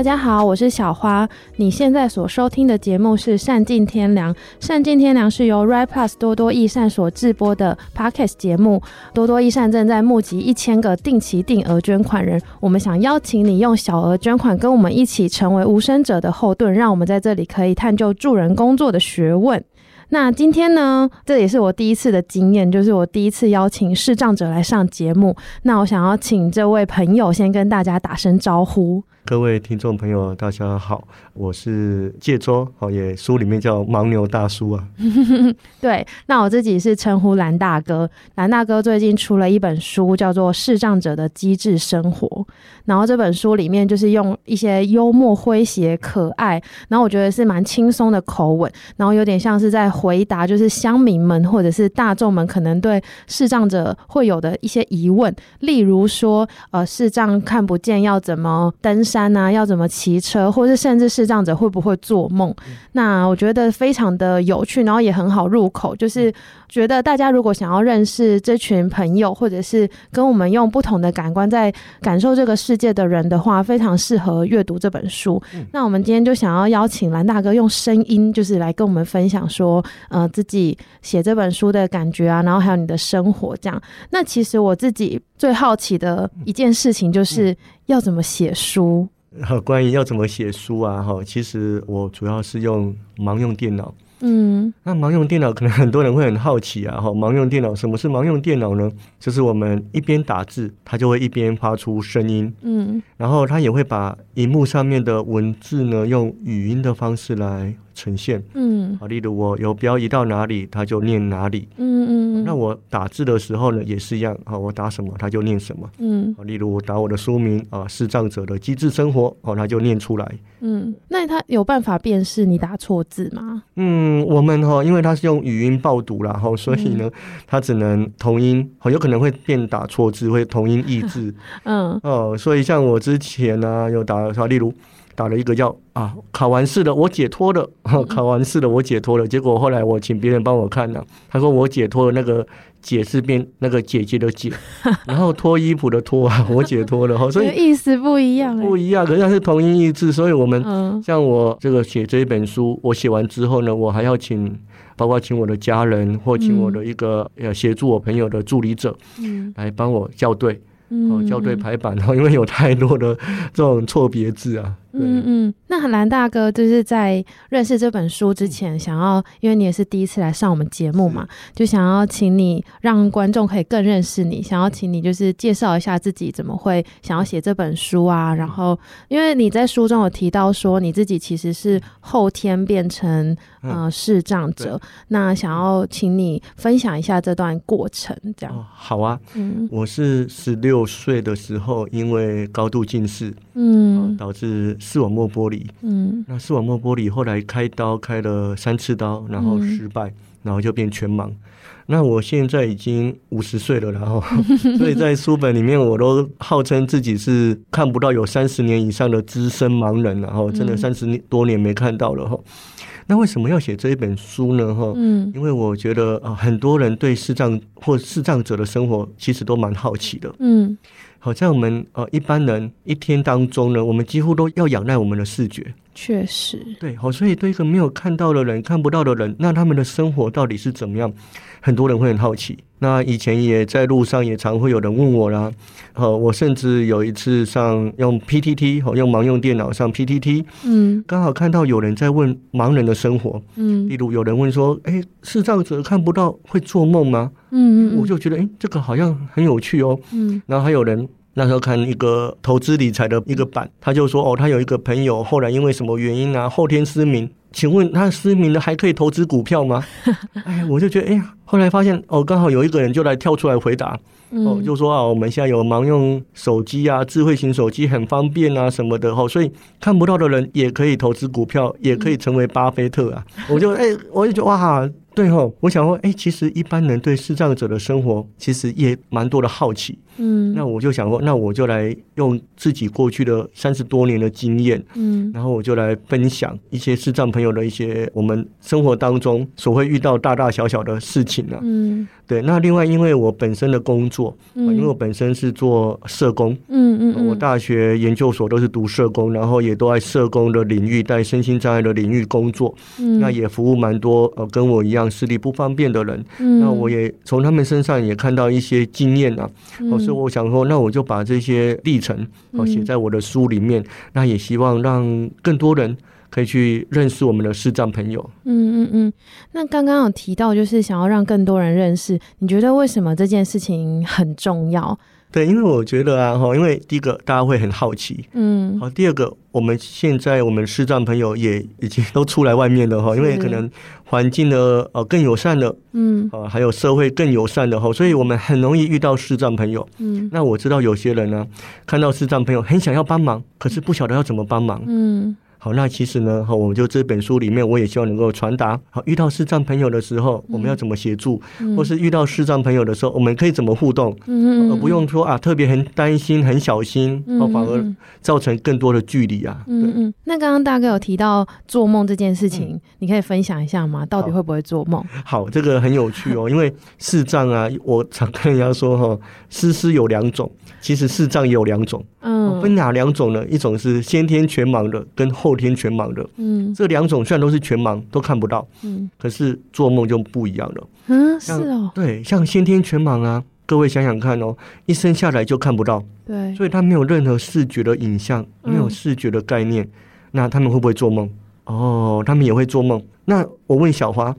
大家好，我是小花。你现在所收听的节目是《善尽天良》，《善尽天良》是由 r i p l u s 多多益善所制播的 Podcast 节目。多多益善正在募集一千个定期定额捐款人，我们想邀请你用小额捐款跟我们一起成为无声者的后盾，让我们在这里可以探究助人工作的学问。那今天呢，这也是我第一次的经验，就是我第一次邀请视障者来上节目。那我想要请这位朋友先跟大家打声招呼。各位听众朋友，大家好，我是介洲，哦，也书里面叫盲牛大叔啊。对，那我自己是称呼蓝大哥。蓝大哥最近出了一本书，叫做《视障者的机智生活》。然后这本书里面就是用一些幽默、诙谐、可爱，然后我觉得是蛮轻松的口吻，然后有点像是在回答，就是乡民们或者是大众们可能对视障者会有的一些疑问，例如说，呃，视障看不见要怎么登山。山啊，要怎么骑车，或是甚至视障者会不会做梦？嗯、那我觉得非常的有趣，然后也很好入口。就是觉得大家如果想要认识这群朋友，或者是跟我们用不同的感官在感受这个世界的人的话，非常适合阅读这本书。嗯、那我们今天就想要邀请蓝大哥用声音，就是来跟我们分享说，呃，自己写这本书的感觉啊，然后还有你的生活这样。那其实我自己最好奇的一件事情就是。要怎么写书？好，关于要怎么写书啊？哈，其实我主要是用盲用电脑。嗯，那盲用电脑可能很多人会很好奇啊，哈，盲用电脑，什么是盲用电脑呢？就是我们一边打字，它就会一边发出声音，嗯，然后它也会把荧幕上面的文字呢，用语音的方式来呈现，嗯，好，例如我有标移到哪里，它就念哪里，嗯嗯，那我打字的时候呢，也是一样，好，我打什么，它就念什么，嗯，例如我打我的书名啊，视障者的机智生活，哦，它就念出来，嗯，那它有办法辨识你打错字吗？嗯，我们哈，因为它是用语音报读啦，哈，所以呢，它只能同音，有可能会变打错字，会同音异字，嗯，哦，所以像我之前呢、啊，有打说，例如。打了一个叫啊，考完试了，我解脱了。考完试了，我解脱了。结果后来我请别人帮我看了，他说我解脱了，那个解是变那个姐姐的解，然后脱衣服的脱啊，我解脱了。所以意思不一样，不一样，可是它是同音异字。所以我们像我这个写这一本书，我写完之后呢，我还要请，包括请我的家人或请我的一个呃协助我朋友的助理者，嗯，来帮我校对，哦，校对排版，然后嗯嗯因为有太多的这种错别字啊。嗯嗯，那蓝大哥就是在认识这本书之前，想要，因为你也是第一次来上我们节目嘛，就想要请你让观众可以更认识你，想要请你就是介绍一下自己怎么会想要写这本书啊。然后，因为你在书中有提到说你自己其实是后天变成呃视障者，那想要请你分享一下这段过程，这样。哦，好啊，嗯，我是十六岁的时候因为高度近视，嗯，导致。视网膜剥离，嗯，那视网膜剥离后来开刀开了三次刀，然后失败，嗯、然后就变全盲。那我现在已经五十岁了，然后所以在书本里面我都号称自己是看不到有三十年以上的资深盲人，然后真的三十多年没看到了哈。嗯、那为什么要写这一本书呢？哈，嗯，因为我觉得啊，很多人对视障或视障者的生活其实都蛮好奇的，嗯。好像我们呃一般人一天当中呢，我们几乎都要仰赖我们的视觉。确实，对，好，所以对一个没有看到的人、看不到的人，那他们的生活到底是怎么样？很多人会很好奇。那以前也在路上也常会有人问我啦。好，我甚至有一次上用 PTT，好，用盲用电脑上 PTT，嗯，刚好看到有人在问盲人的生活，嗯，例如有人问说，哎，视障者看不到会做梦吗？嗯，我就觉得，哎，这个好像很有趣哦。嗯，然后还有人。那时候看一个投资理财的一个版，他就说哦，他有一个朋友后来因为什么原因啊，后天失明。请问他失明了还可以投资股票吗？哎，我就觉得哎呀，后来发现哦，刚好有一个人就来跳出来回答，哦，就说啊，我们现在有盲用手机啊，智慧型手机很方便啊什么的哦，所以看不到的人也可以投资股票，也可以成为巴菲特啊。我就哎，我就觉得哇。对哦，我想说，哎，其实一般人对视障者的生活其实也蛮多的好奇，嗯，那我就想说，那我就来用自己过去的三十多年的经验，嗯，然后我就来分享一些视障朋友的一些我们生活当中所会遇到大大小小的事情呢，嗯，对，那另外因为我本身的工作，嗯、因为我本身是做社工，嗯嗯，嗯，我大学研究所都是读社工，然后也都在社工的领域，在身心障碍的领域工作，嗯，那也服务蛮多呃跟我一样视力不方便的人，嗯，那我也从他们身上也看到一些经验啊，嗯、我想说，那我就把这些历程哦写在我的书里面，嗯、那也希望让更多人。可以去认识我们的视障朋友。嗯嗯嗯。那刚刚有提到，就是想要让更多人认识，你觉得为什么这件事情很重要？对，因为我觉得啊，哈，因为第一个大家会很好奇，嗯，好，第二个我们现在我们视障朋友也已经都出来外面了哈，因为可能环境的呃更友善了，嗯，啊，还有社会更友善的哈，所以我们很容易遇到视障朋友。嗯，那我知道有些人呢，看到视障朋友很想要帮忙，可是不晓得要怎么帮忙。嗯。好，那其实呢，哈，我们就这本书里面，我也希望能够传达，好，遇到视障朋友的时候，我们要怎么协助，嗯、或是遇到视障朋友的时候，我们可以怎么互动，嗯，而不用说啊，特别很担心、很小心，哦，反而造成更多的距离啊。嗯嗯。那刚刚大哥有提到做梦这件事情，嗯、你可以分享一下吗？到底会不会做梦？好，这个很有趣哦，因为视障啊，我常跟人家说哈，视失有两种，其实视障也有两种，嗯，分哪两种呢？一种是先天全盲的，跟后后天全盲的，嗯，这两种虽然都是全盲，都看不到，嗯，可是做梦就不一样了，嗯，是哦，对，像先天全盲啊，各位想想看哦，一生下来就看不到，对，所以他没有任何视觉的影像，没有视觉的概念，嗯、那他们会不会做梦？哦，他们也会做梦。那我问小华，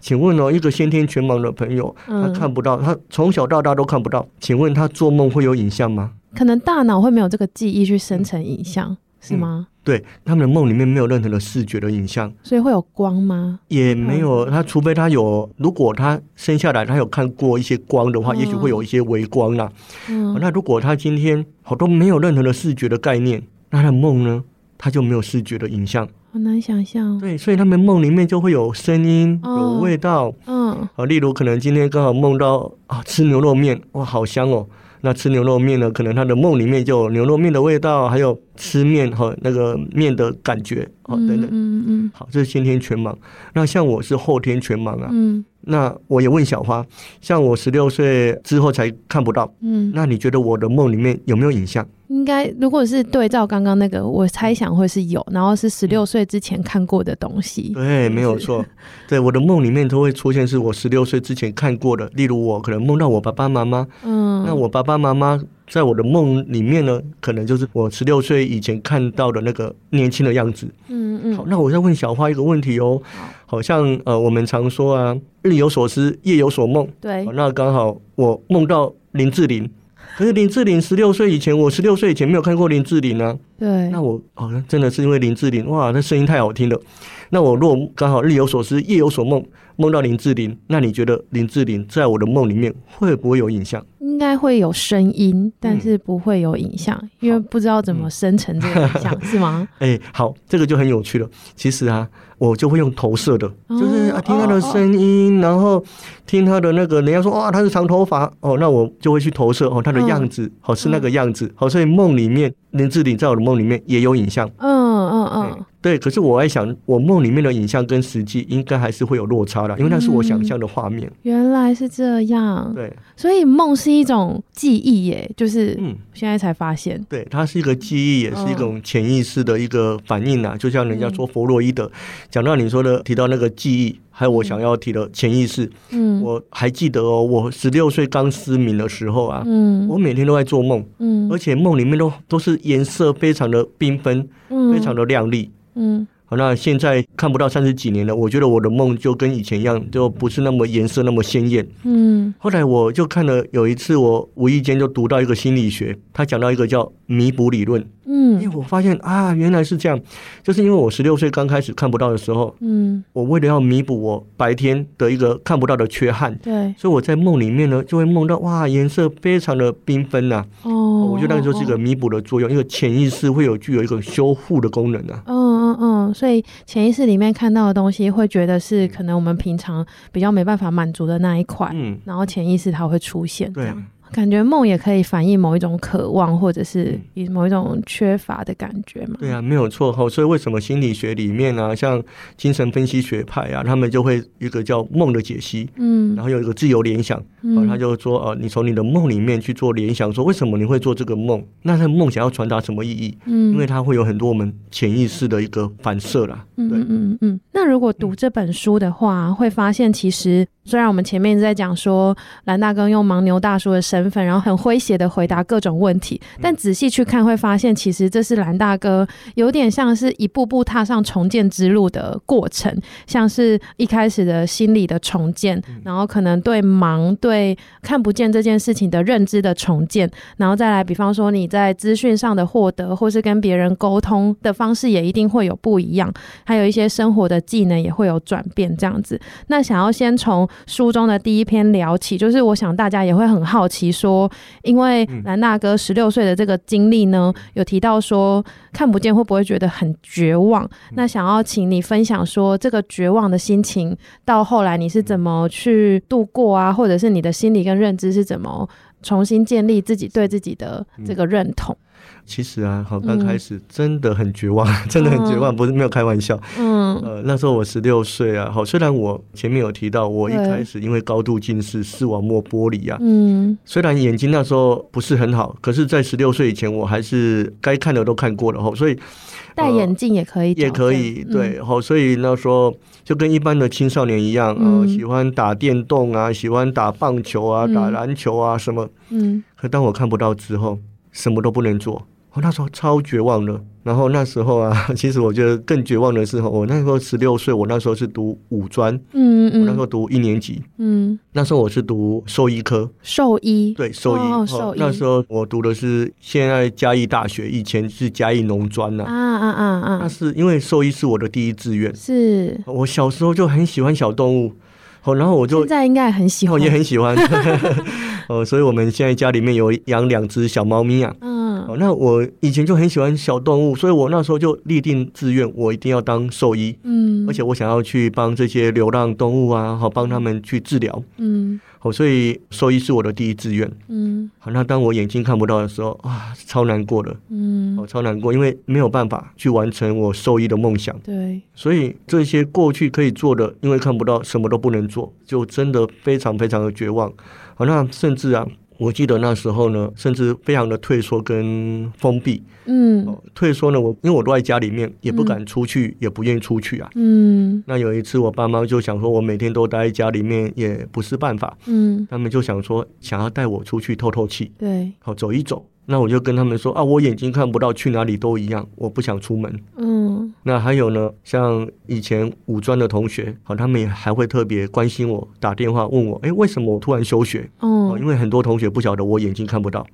请问哦，一个先天全盲的朋友，他看不到，他从小到大都看不到，请问他做梦会有影像吗？可能大脑会没有这个记忆去生成影像，嗯、是吗？对，他们的梦里面没有任何的视觉的影像，所以会有光吗？也没有，他除非他有，如果他生下来他有看过一些光的话，嗯、也许会有一些微光啦。嗯，那如果他今天好多没有任何的视觉的概念，那他的梦呢？他就没有视觉的影像，好难想象。对，所以他们梦里面就会有声音、哦、有味道。嗯，啊，例如可能今天刚好梦到啊吃牛肉面，哇，好香哦。那吃牛肉面呢？可能他的梦里面就有牛肉面的味道，还有吃面和那个面的感觉，哦，等等。嗯嗯嗯。好，这是先天全盲。那像我是后天全盲啊。嗯。那我也问小花，像我十六岁之后才看不到。嗯。那你觉得我的梦里面有没有影像？应该，如果是对照刚刚那个，我猜想会是有，然后是十六岁之前看过的东西。对，没有错。对，我的梦里面都会出现是我十六岁之前看过的，例如我可能梦到我爸爸妈妈。嗯。那我爸爸妈妈在我的梦里面呢，可能就是我十六岁以前看到的那个年轻的样子。嗯嗯。好，那我再问小花一个问题哦。好像呃，我们常说啊，日有所思，夜有所梦。对。那刚好我梦到林志玲。可是林志玲十六岁以前，我十六岁以前没有看过林志玲啊。对，那我好像真的是因为林志玲，哇，那声音太好听了。那我若刚好日有所思，夜有所梦，梦到林志玲，那你觉得林志玲在我的梦里面会不会有影像？应该会有声音，但是不会有影像，嗯、因为不知道怎么生成这个影像，嗯、是吗？哎、欸，好，这个就很有趣了。其实啊，我就会用投射的，哦、就是啊，听他的声音，哦、然后听他的那个，人家说哇，他是长头发哦，那我就会去投射哦，他的样子，好、哦、是那个样子，好、哦，所以梦里面林志玲在我的梦里面也有影像。嗯嗯嗯。欸对，可是我在想，我梦里面的影像跟实际应该还是会有落差的，因为那是我想象的画面。嗯，原来是这样。对，所以梦是一种记忆耶，就是嗯，现在才发现。对，它是一个记忆，也是一种潜意识的一个反应啊。就像人家说弗洛伊德讲到你说的，提到那个记忆，还有我想要提的潜意识。嗯，我还记得哦，我十六岁刚失明的时候啊，嗯，我每天都在做梦，嗯，而且梦里面都都是颜色非常的缤纷，嗯，非常的亮丽。嗯，好，那现在看不到三十几年了，我觉得我的梦就跟以前一样，就不是那么颜色那么鲜艳。嗯，后来我就看了，有一次我无意间就读到一个心理学，他讲到一个叫弥补理论。嗯，因为我发现啊，原来是这样，就是因为我十六岁刚开始看不到的时候，嗯，我为了要弥补我白天的一个看不到的缺憾，对，所以我在梦里面呢，就会梦到哇，颜色非常的缤纷呐。哦，我觉得那个就是一个弥补的作用，因为潜意识会有具有一个修复的功能啊。嗯嗯嗯，所以潜意识里面看到的东西，会觉得是可能我们平常比较没办法满足的那一块，嗯，然后潜意识它会出现，这样。感觉梦也可以反映某一种渴望，或者是以某一种缺乏的感觉嘛。对啊，没有错哈。所以为什么心理学里面啊，像精神分析学派啊，他们就会一个叫梦的解析，嗯，然后有一个自由联想，嗯，他就说呃，你从你的梦里面去做联想，说为什么你会做这个梦？那他的梦想要传达什么意义？嗯，因为它会有很多我们潜意识的一个反射啦。对，嗯嗯嗯。那如果读这本书的话，会发现其实虽然我们前面一直在讲说蓝大哥用牻牛大叔的身份，然后很诙谐的回答各种问题，但仔细去看会发现，其实这是蓝大哥有点像是一步步踏上重建之路的过程，像是一开始的心理的重建，然后可能对盲、对看不见这件事情的认知的重建，然后再来，比方说你在资讯上的获得，或是跟别人沟通的方式，也一定会有不一样，还有一些生活的技能也会有转变，这样子。那想要先从书中的第一篇聊起，就是我想大家也会很好奇说，因为兰大哥十六岁的这个经历呢，有提到说看不见会不会觉得很绝望？那想要请你分享说，这个绝望的心情到后来你是怎么去度过啊？或者是你的心理跟认知是怎么重新建立自己对自己的这个认同？其实啊，好，刚开始真的很绝望，嗯、真的很绝望，不是没有开玩笑。嗯，呃，那时候我十六岁啊，好，虽然我前面有提到，我一开始因为高度近视、视网膜剥离啊，嗯，虽然眼睛那时候不是很好，可是，在十六岁以前，我还是该看的都看过了，哈，所以戴眼镜也可以，也可以，对，好，所以那时候就跟一般的青少年一样，呃，喜欢打电动啊，喜欢打棒球啊，打篮球啊，什么，嗯，可当我看不到之后，什么都不能做。我那时候超绝望的，然后那时候啊，其实我觉得更绝望的是，我那时候十六岁，我那时候是读五专，嗯嗯，我那时候读一年级，嗯，那时候我是读兽医科，兽医，对，兽医，哦，兽医，那时候我读的是现在嘉义大学，以前是嘉义农专呐，啊啊啊啊，那是因为兽医是我的第一志愿，是。我小时候就很喜欢小动物，好，然后我就现在应该很喜欢，也很喜欢，哦，所以我们现在家里面有养两只小猫咪啊。哦，那我以前就很喜欢小动物，所以我那时候就立定志愿，我一定要当兽医。嗯，而且我想要去帮这些流浪动物啊，好帮他们去治疗。嗯，好，所以兽医是我的第一志愿。嗯，好，那当我眼睛看不到的时候，啊，超难过的。嗯，哦，超难过，因为没有办法去完成我兽医的梦想。对，所以这些过去可以做的，因为看不到，什么都不能做，就真的非常非常的绝望。好，那甚至啊。我记得那时候呢，甚至非常的退缩跟封闭。嗯，退缩呢，我因为我都在家里面，也不敢出去，嗯、也不愿意出去啊。嗯，那有一次我爸妈就想说，我每天都待在家里面也不是办法。嗯，他们就想说，想要带我出去透透气。对，好走一走。那我就跟他们说啊，我眼睛看不到，去哪里都一样，我不想出门。嗯，那还有呢，像以前五专的同学，好，他们也还会特别关心我，打电话问我，哎，为什么我突然休学？哦，因为很多同学不晓得我眼睛看不到。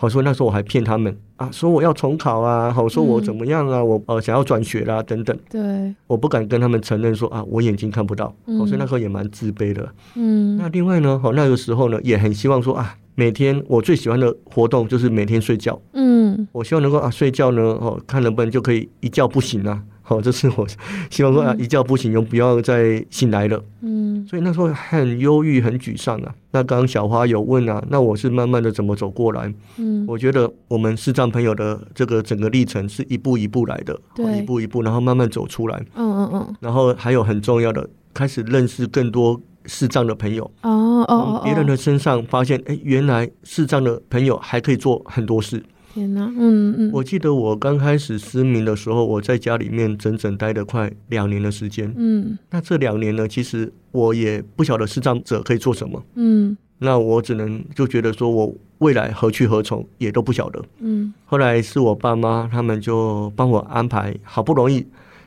好，说那时候我还骗他们啊，说我要重考啊，好，说我怎么样啊，我呃想要转学啦等等。对，我不敢跟他们承认说啊，我眼睛看不到。好，所以那时候也蛮自卑的。嗯，那另外呢，好，那个时候呢，也很希望说啊。每天我最喜欢的活动就是每天睡觉。嗯，我希望能够啊睡觉呢，哦，看能不能就可以一觉不醒啊。好，这是我 希望说啊一觉不醒，就不要再醒来了。嗯，所以那时候很忧郁、很沮丧啊。那刚刚小花有问啊，那我是慢慢的怎么走过来？嗯，我觉得我们视障朋友的这个整个历程是一步一步来的，对，一步一步，然后慢慢走出来。嗯嗯嗯。然后还有很重要的，开始认识更多。视障的朋友哦哦，从别人的身上发现，哎，原来视障的朋友还可以做很多事。天哪，嗯嗯。我记得我刚开始失明的时候，我在家里面整整待了快两年的时间。嗯，那这两年呢，其实我也不晓得视障者可以做什么。嗯，那我只能就觉得说我未来何去何从也都不晓得。嗯，后来是我爸妈他们就帮我安排，好不容易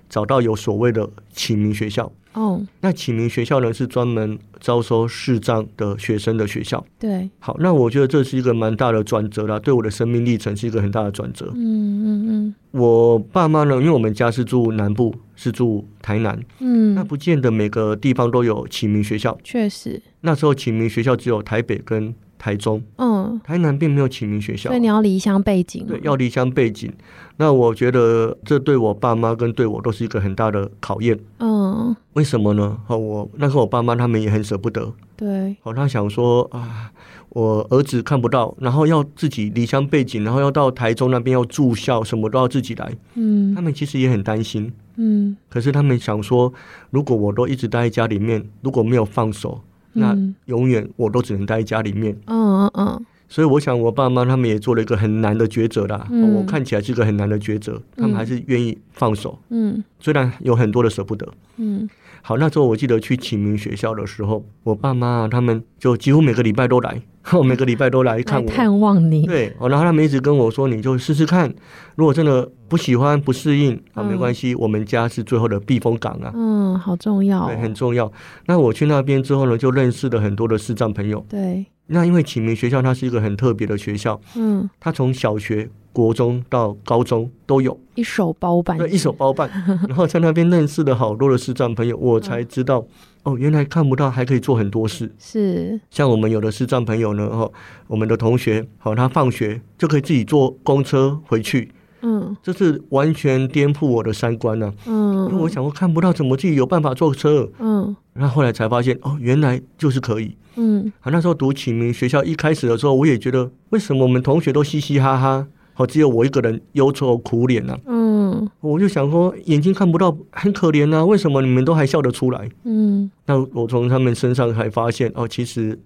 找到有所谓的启明学校。哦，oh. 那启明学校呢，是专门招收视障的学生的学校。对，好，那我觉得这是一个蛮大的转折啦，对我的生命历程是一个很大的转折。嗯嗯嗯，我爸妈呢，因为我们家是住南部，是住台南，嗯，那不见得每个地方都有启明学校。确实，那时候启明学校只有台北跟台中，嗯，台南并没有启明学校，所以你要离乡背景。对，要离乡背景。那我觉得这对我爸妈跟对我都是一个很大的考验。嗯。嗯，为什么呢？哦，我那时候我爸妈他们也很舍不得。对。哦，他想说啊，我儿子看不到，然后要自己离乡背井，然后要到台中那边要住校，什么都要自己来。嗯。他们其实也很担心。嗯。可是他们想说，如果我都一直待在家里面，如果没有放手，那永远我都只能待在家里面。嗯嗯嗯。所以我想，我爸妈他们也做了一个很难的抉择啦。嗯、我看起来是一个很难的抉择，他们还是愿意放手。嗯，虽然有很多的舍不得。嗯，好，那时候我记得去启明学校的时候，我爸妈他们就几乎每个礼拜都来，每个礼拜都来看我，探望你。对，然后他们一直跟我说：“你就试试看，如果真的不喜欢、不适应啊，没关系，嗯、我们家是最后的避风港啊。”嗯，好重要、哦，对，很重要。那我去那边之后呢，就认识了很多的视障朋友。对。那因为启明学校它是一个很特别的学校，嗯，它从小学、国中到高中都有一手包办，对，一手包办。然后在那边认识了好多的视障朋友，我才知道、嗯、哦，原来看不到还可以做很多事。是，像我们有的视障朋友呢，哈，我们的同学，好，他放学就可以自己坐公车回去。嗯，这是完全颠覆我的三观呢、啊。嗯，因为我想我看不到，怎么自己有办法坐车？嗯，然后后来才发现，哦，原来就是可以。嗯，啊，那时候读启明学校一开始的时候，我也觉得，为什么我们同学都嘻嘻哈哈，好，只有我一个人忧愁苦脸呢、啊？嗯，我就想说，眼睛看不到，很可怜啊，为什么你们都还笑得出来？嗯，那我从他们身上才发现，哦，其实。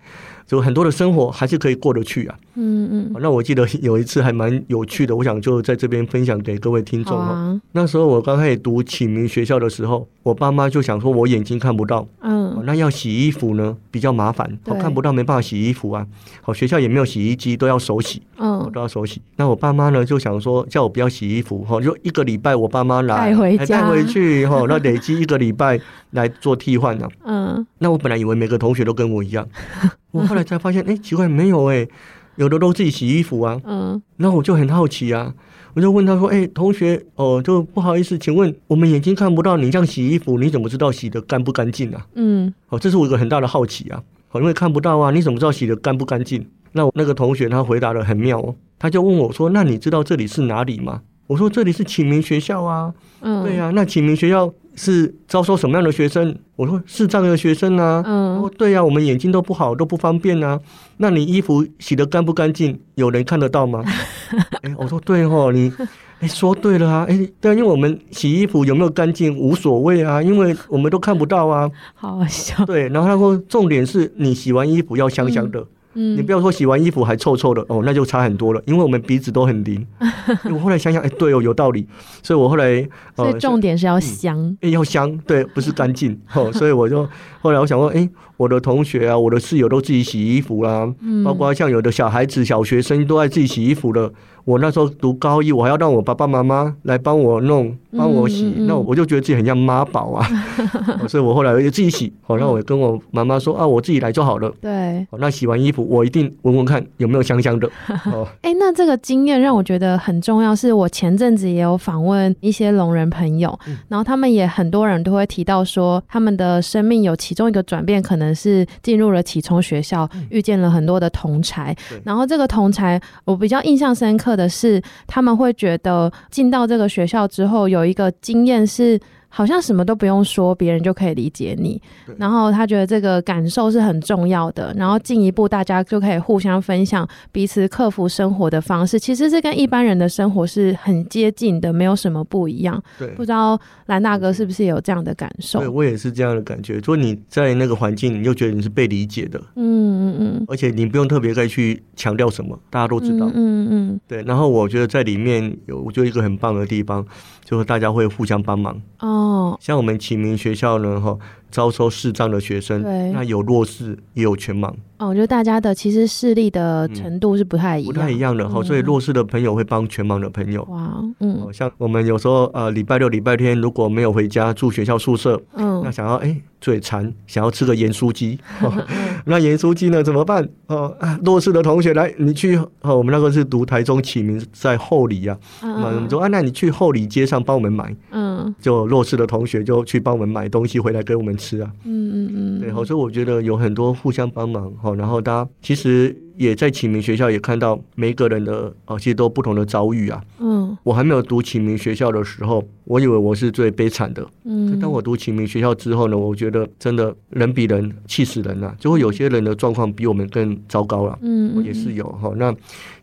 就很多的生活还是可以过得去啊。嗯嗯。那我记得有一次还蛮有趣的，我想就在这边分享给各位听众哦。啊、那时候我刚开始读启明学校的时候，我爸妈就想说我眼睛看不到，嗯，那要洗衣服呢比较麻烦，我看不到没办法洗衣服啊。好，学校也没有洗衣机，都要手洗，嗯，都要手洗。那我爸妈呢就想说叫我不要洗衣服，哈，就一个礼拜我爸妈来带回家，带回去，哈，那累积一个礼拜 来做替换呢。嗯，那我本来以为每个同学都跟我一样。我后来才发现，哎、欸，奇怪，没有哎、欸，有的都自己洗衣服啊。嗯，然后我就很好奇啊，我就问他说，哎、欸，同学，哦，就不好意思，请问我们眼睛看不到，你这样洗衣服，你怎么知道洗的干不干净啊？嗯，哦，这是我一个很大的好奇啊。哦，因为看不到啊，你怎么知道洗的干不干净？那我那个同学他回答的很妙哦，他就问我说，那你知道这里是哪里吗？我说这里是启明学校啊。嗯，对呀、啊，那启明学校。是招收什么样的学生？我说视障的学生啊。嗯。哦，对呀、啊，我们眼睛都不好，都不方便啊。那你衣服洗得干不干净？有人看得到吗？哎、欸，我说对哦，你哎、欸、说对了啊。哎、欸，对，因为我们洗衣服有没有干净无所谓啊，因为我们都看不到啊。好笑。对，然后他说重点是你洗完衣服要香香的。嗯嗯，你不要说洗完衣服还臭臭的哦，那就差很多了。因为我们鼻子都很灵。我后来想想，哎、欸，对哦，有道理。所以我后来，所以重点是要香，哎、嗯欸，要香，对，不是干净。哦，所以我就后来我想说，哎、欸，我的同学啊，我的室友都自己洗衣服啦，嗯，包括像有的小孩子、小学生都爱自己洗衣服的。我那时候读高一，我还要让我爸爸妈妈来帮我弄、帮我洗，嗯嗯嗯，那我就觉得自己很像妈宝啊，所以我后来我就自己洗。好，那我跟我妈妈说啊，我自己来就好了。对，那洗完衣服，我一定闻闻看有没有香香的。哦，哎，那这个经验让我觉得很重要。是我前阵子也有访问一些聋人朋友，嗯，然后他们也很多人都会提到说，他们的生命有其中一个转变，可能是进入了启聪学校，遇见了很多的同才，然后这个同才，我比较印象深刻的是，他们会觉得进到这个学校之后，有一个经验是。好像什么都不用说，别人就可以理解你。然后他觉得这个感受是很重要的。然后进一步，大家就可以互相分享彼此克服生活的方式，其实是跟一般人的生活是很接近的，没有什么不一样。对，不知道蓝大哥是不是有这样的感受？对，我也是这样的感觉。就你在那个环境，你就觉得你是被理解的。嗯嗯嗯。而且你不用特别再去强调什么，大家都知道。嗯嗯，嗯。对。然后我觉得在里面有，我觉得一个很棒的地方，就是大家会互相帮忙。哦，像我们启明学校呢，哈，招收视障的学生，对，那有弱视，也有全盲。哦，我觉得大家的其实视力的程度是不太一样，嗯、不太一样的哈、嗯，所以弱视的朋友会帮全盲的朋友。哇，嗯，像我们有时候呃，礼拜六、礼拜天如果没有回家住学校宿舍，嗯，那想要哎嘴馋，想要吃个盐酥鸡，那盐酥鸡呢怎么办？哦，弱视的同学来，你去哦，我们那个是读台中启明，在后里啊，嗯，我们说啊，那你去后里街上帮我们买，嗯，就弱视的同学就去帮我们买东西回来给我们吃啊，嗯嗯嗯，对，好所以我觉得有很多互相帮忙。好然后大家其实也在启明学校也看到每一个人的哦，其实都不同的遭遇啊。嗯，我还没有读启明学校的时候，我以为我是最悲惨的。嗯，当我读启明学校之后呢，我觉得真的人比人气死人啊，就会有些人的状况比我们更糟糕了。嗯，也是有哈。那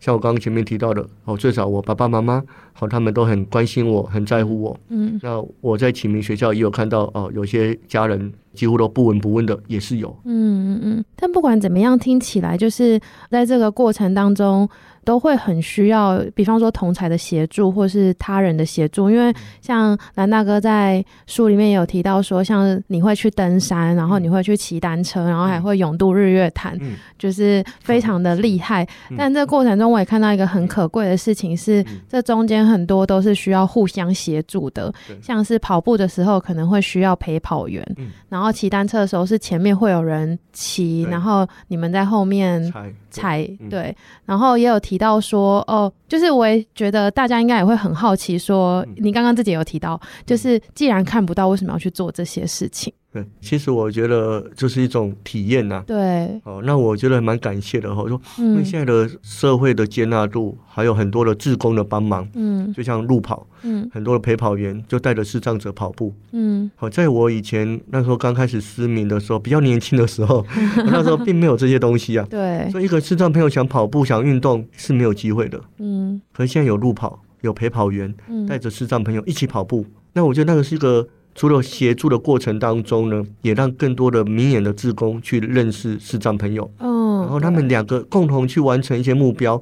像我刚刚前面提到的哦，最少我爸爸妈妈好，他们都很关心我，很在乎我。嗯，那我在启明学校也有看到哦，有些家人几乎都不闻不问的，也是有。嗯嗯嗯。但不管怎么样，听起来就是在这个过程当中。都会很需要，比方说同才的协助，或是他人的协助。因为像蓝大哥在书里面也有提到说，像你会去登山，然后你会去骑单车，然后还会勇渡日月潭，嗯、就是非常的厉害。嗯、但这个过程中，我也看到一个很可贵的事情是，这中间很多都是需要互相协助的。像是跑步的时候，可能会需要陪跑员，然后骑单车的时候是前面会有人骑，然后你们在后面踩，对，然后也有提。提到说哦，就是我也觉得大家应该也会很好奇，说你刚刚自己有提到，就是既然看不到，为什么要去做这些事情？对，其实我觉得就是一种体验呐。对，哦，那我觉得蛮感谢的哈。说，因为现在的社会的接纳度，还有很多的志工的帮忙，嗯，就像路跑，嗯，很多的陪跑员就带着视障者跑步，嗯，好，在我以前那时候刚开始失明的时候，比较年轻的时候，那时候并没有这些东西啊。对，所以一个视障朋友想跑步、想运动是没有机会的。嗯，可是现在有路跑，有陪跑员，带着视障朋友一起跑步，那我觉得那个是一个。除了协助的过程当中呢，也让更多的明眼的志工去认识视障朋友，嗯，然后他们两个共同去完成一些目标。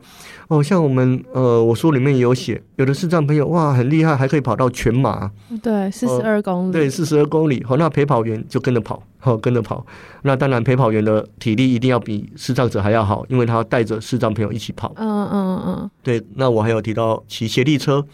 哦，像我们呃，我书里面也有写，有的视障朋友哇很厉害，还可以跑到全马，对，四十二公里，对，四十二公里。好，那陪跑员就跟着跑，好，跟着跑。那当然，陪跑员的体力一定要比视障者还要好，因为他要带着视障朋友一起跑。嗯嗯嗯，对。那我还有提到骑斜地车，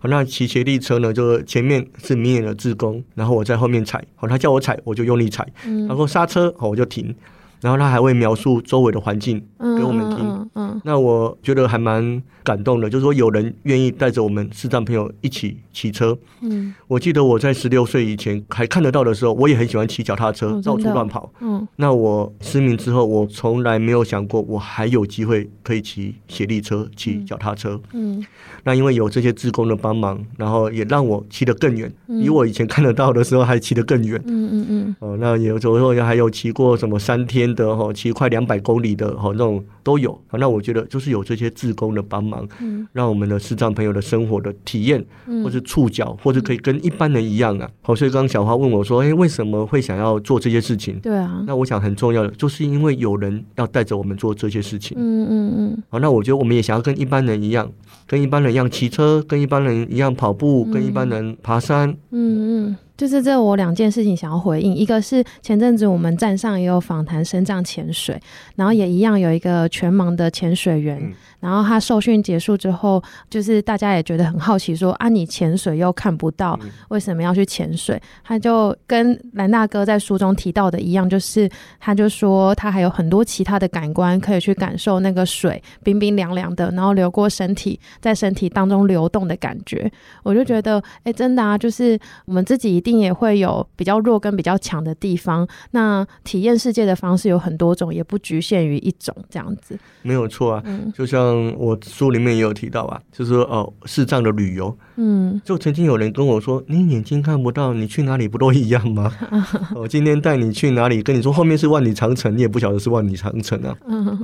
好，那骑协力车呢，就前面是明眼的自工，然后我在后面踩，好，他叫我踩，我就用力踩，然后刹车，好，我就停。然后他还会描述周围的环境给我们听，嗯，嗯，嗯，那我觉得还蛮感动的，就是说有人愿意带着我们视障朋友一起骑车。嗯，我记得我在十六岁以前还看得到的时候，我也很喜欢骑脚踏车，哦，到处乱跑。嗯，那我失明之后，我从来没有想过我还有机会可以骑协力车、骑脚踏车。嗯，嗯，那因为有这些志工的帮忙，然后也让我骑得更远，比我以前看得到的时候还骑得更远。嗯嗯嗯。哦，那有时候还有骑过什么三天的哈，骑快两百公里的哈，那种都有。那我觉得就是有这些志工的帮忙，嗯，让我们的视障朋友的生活的体验，或是触角，或是可以跟一般人一样啊。好，所以刚刚小花问我说：“哎，为什么会想要做这些事情？”对啊，那我想很重要的就是因为有人要带着我们做这些事情。嗯嗯嗯。好，那我觉得我们也想要跟一般人一样，跟一般人一样骑车，跟一般人一样跑步，跟一般人爬山。嗯嗯。就是这我两件事情想要回应，一个是前阵子我们站上也有访谈深藏潜水，然后也一样有一个全盲的潜水员。然后他受训结束之后，就是大家也觉得很好奇说，说啊，你潜水又看不到，为什么要去潜水？他就跟蓝大哥在书中提到的一样，就是他就说他还有很多其他的感官可以去感受那个水冰冰凉凉的，然后流过身体，在身体当中流动的感觉。我就觉得，哎，真的啊，就是我们自己一定也会有比较弱跟比较强的地方。那体验世界的方式有很多种，也不局限于一种这样子。没有错啊，嗯，就像。嗯，我书里面也有提到啊，就是说哦，视障的旅游，嗯，就曾经有人跟我说，你眼睛看不到，你去哪里不都一样吗？我 今天带你去哪里，跟你说后面是万里长城，你也不晓得是万里长城啊，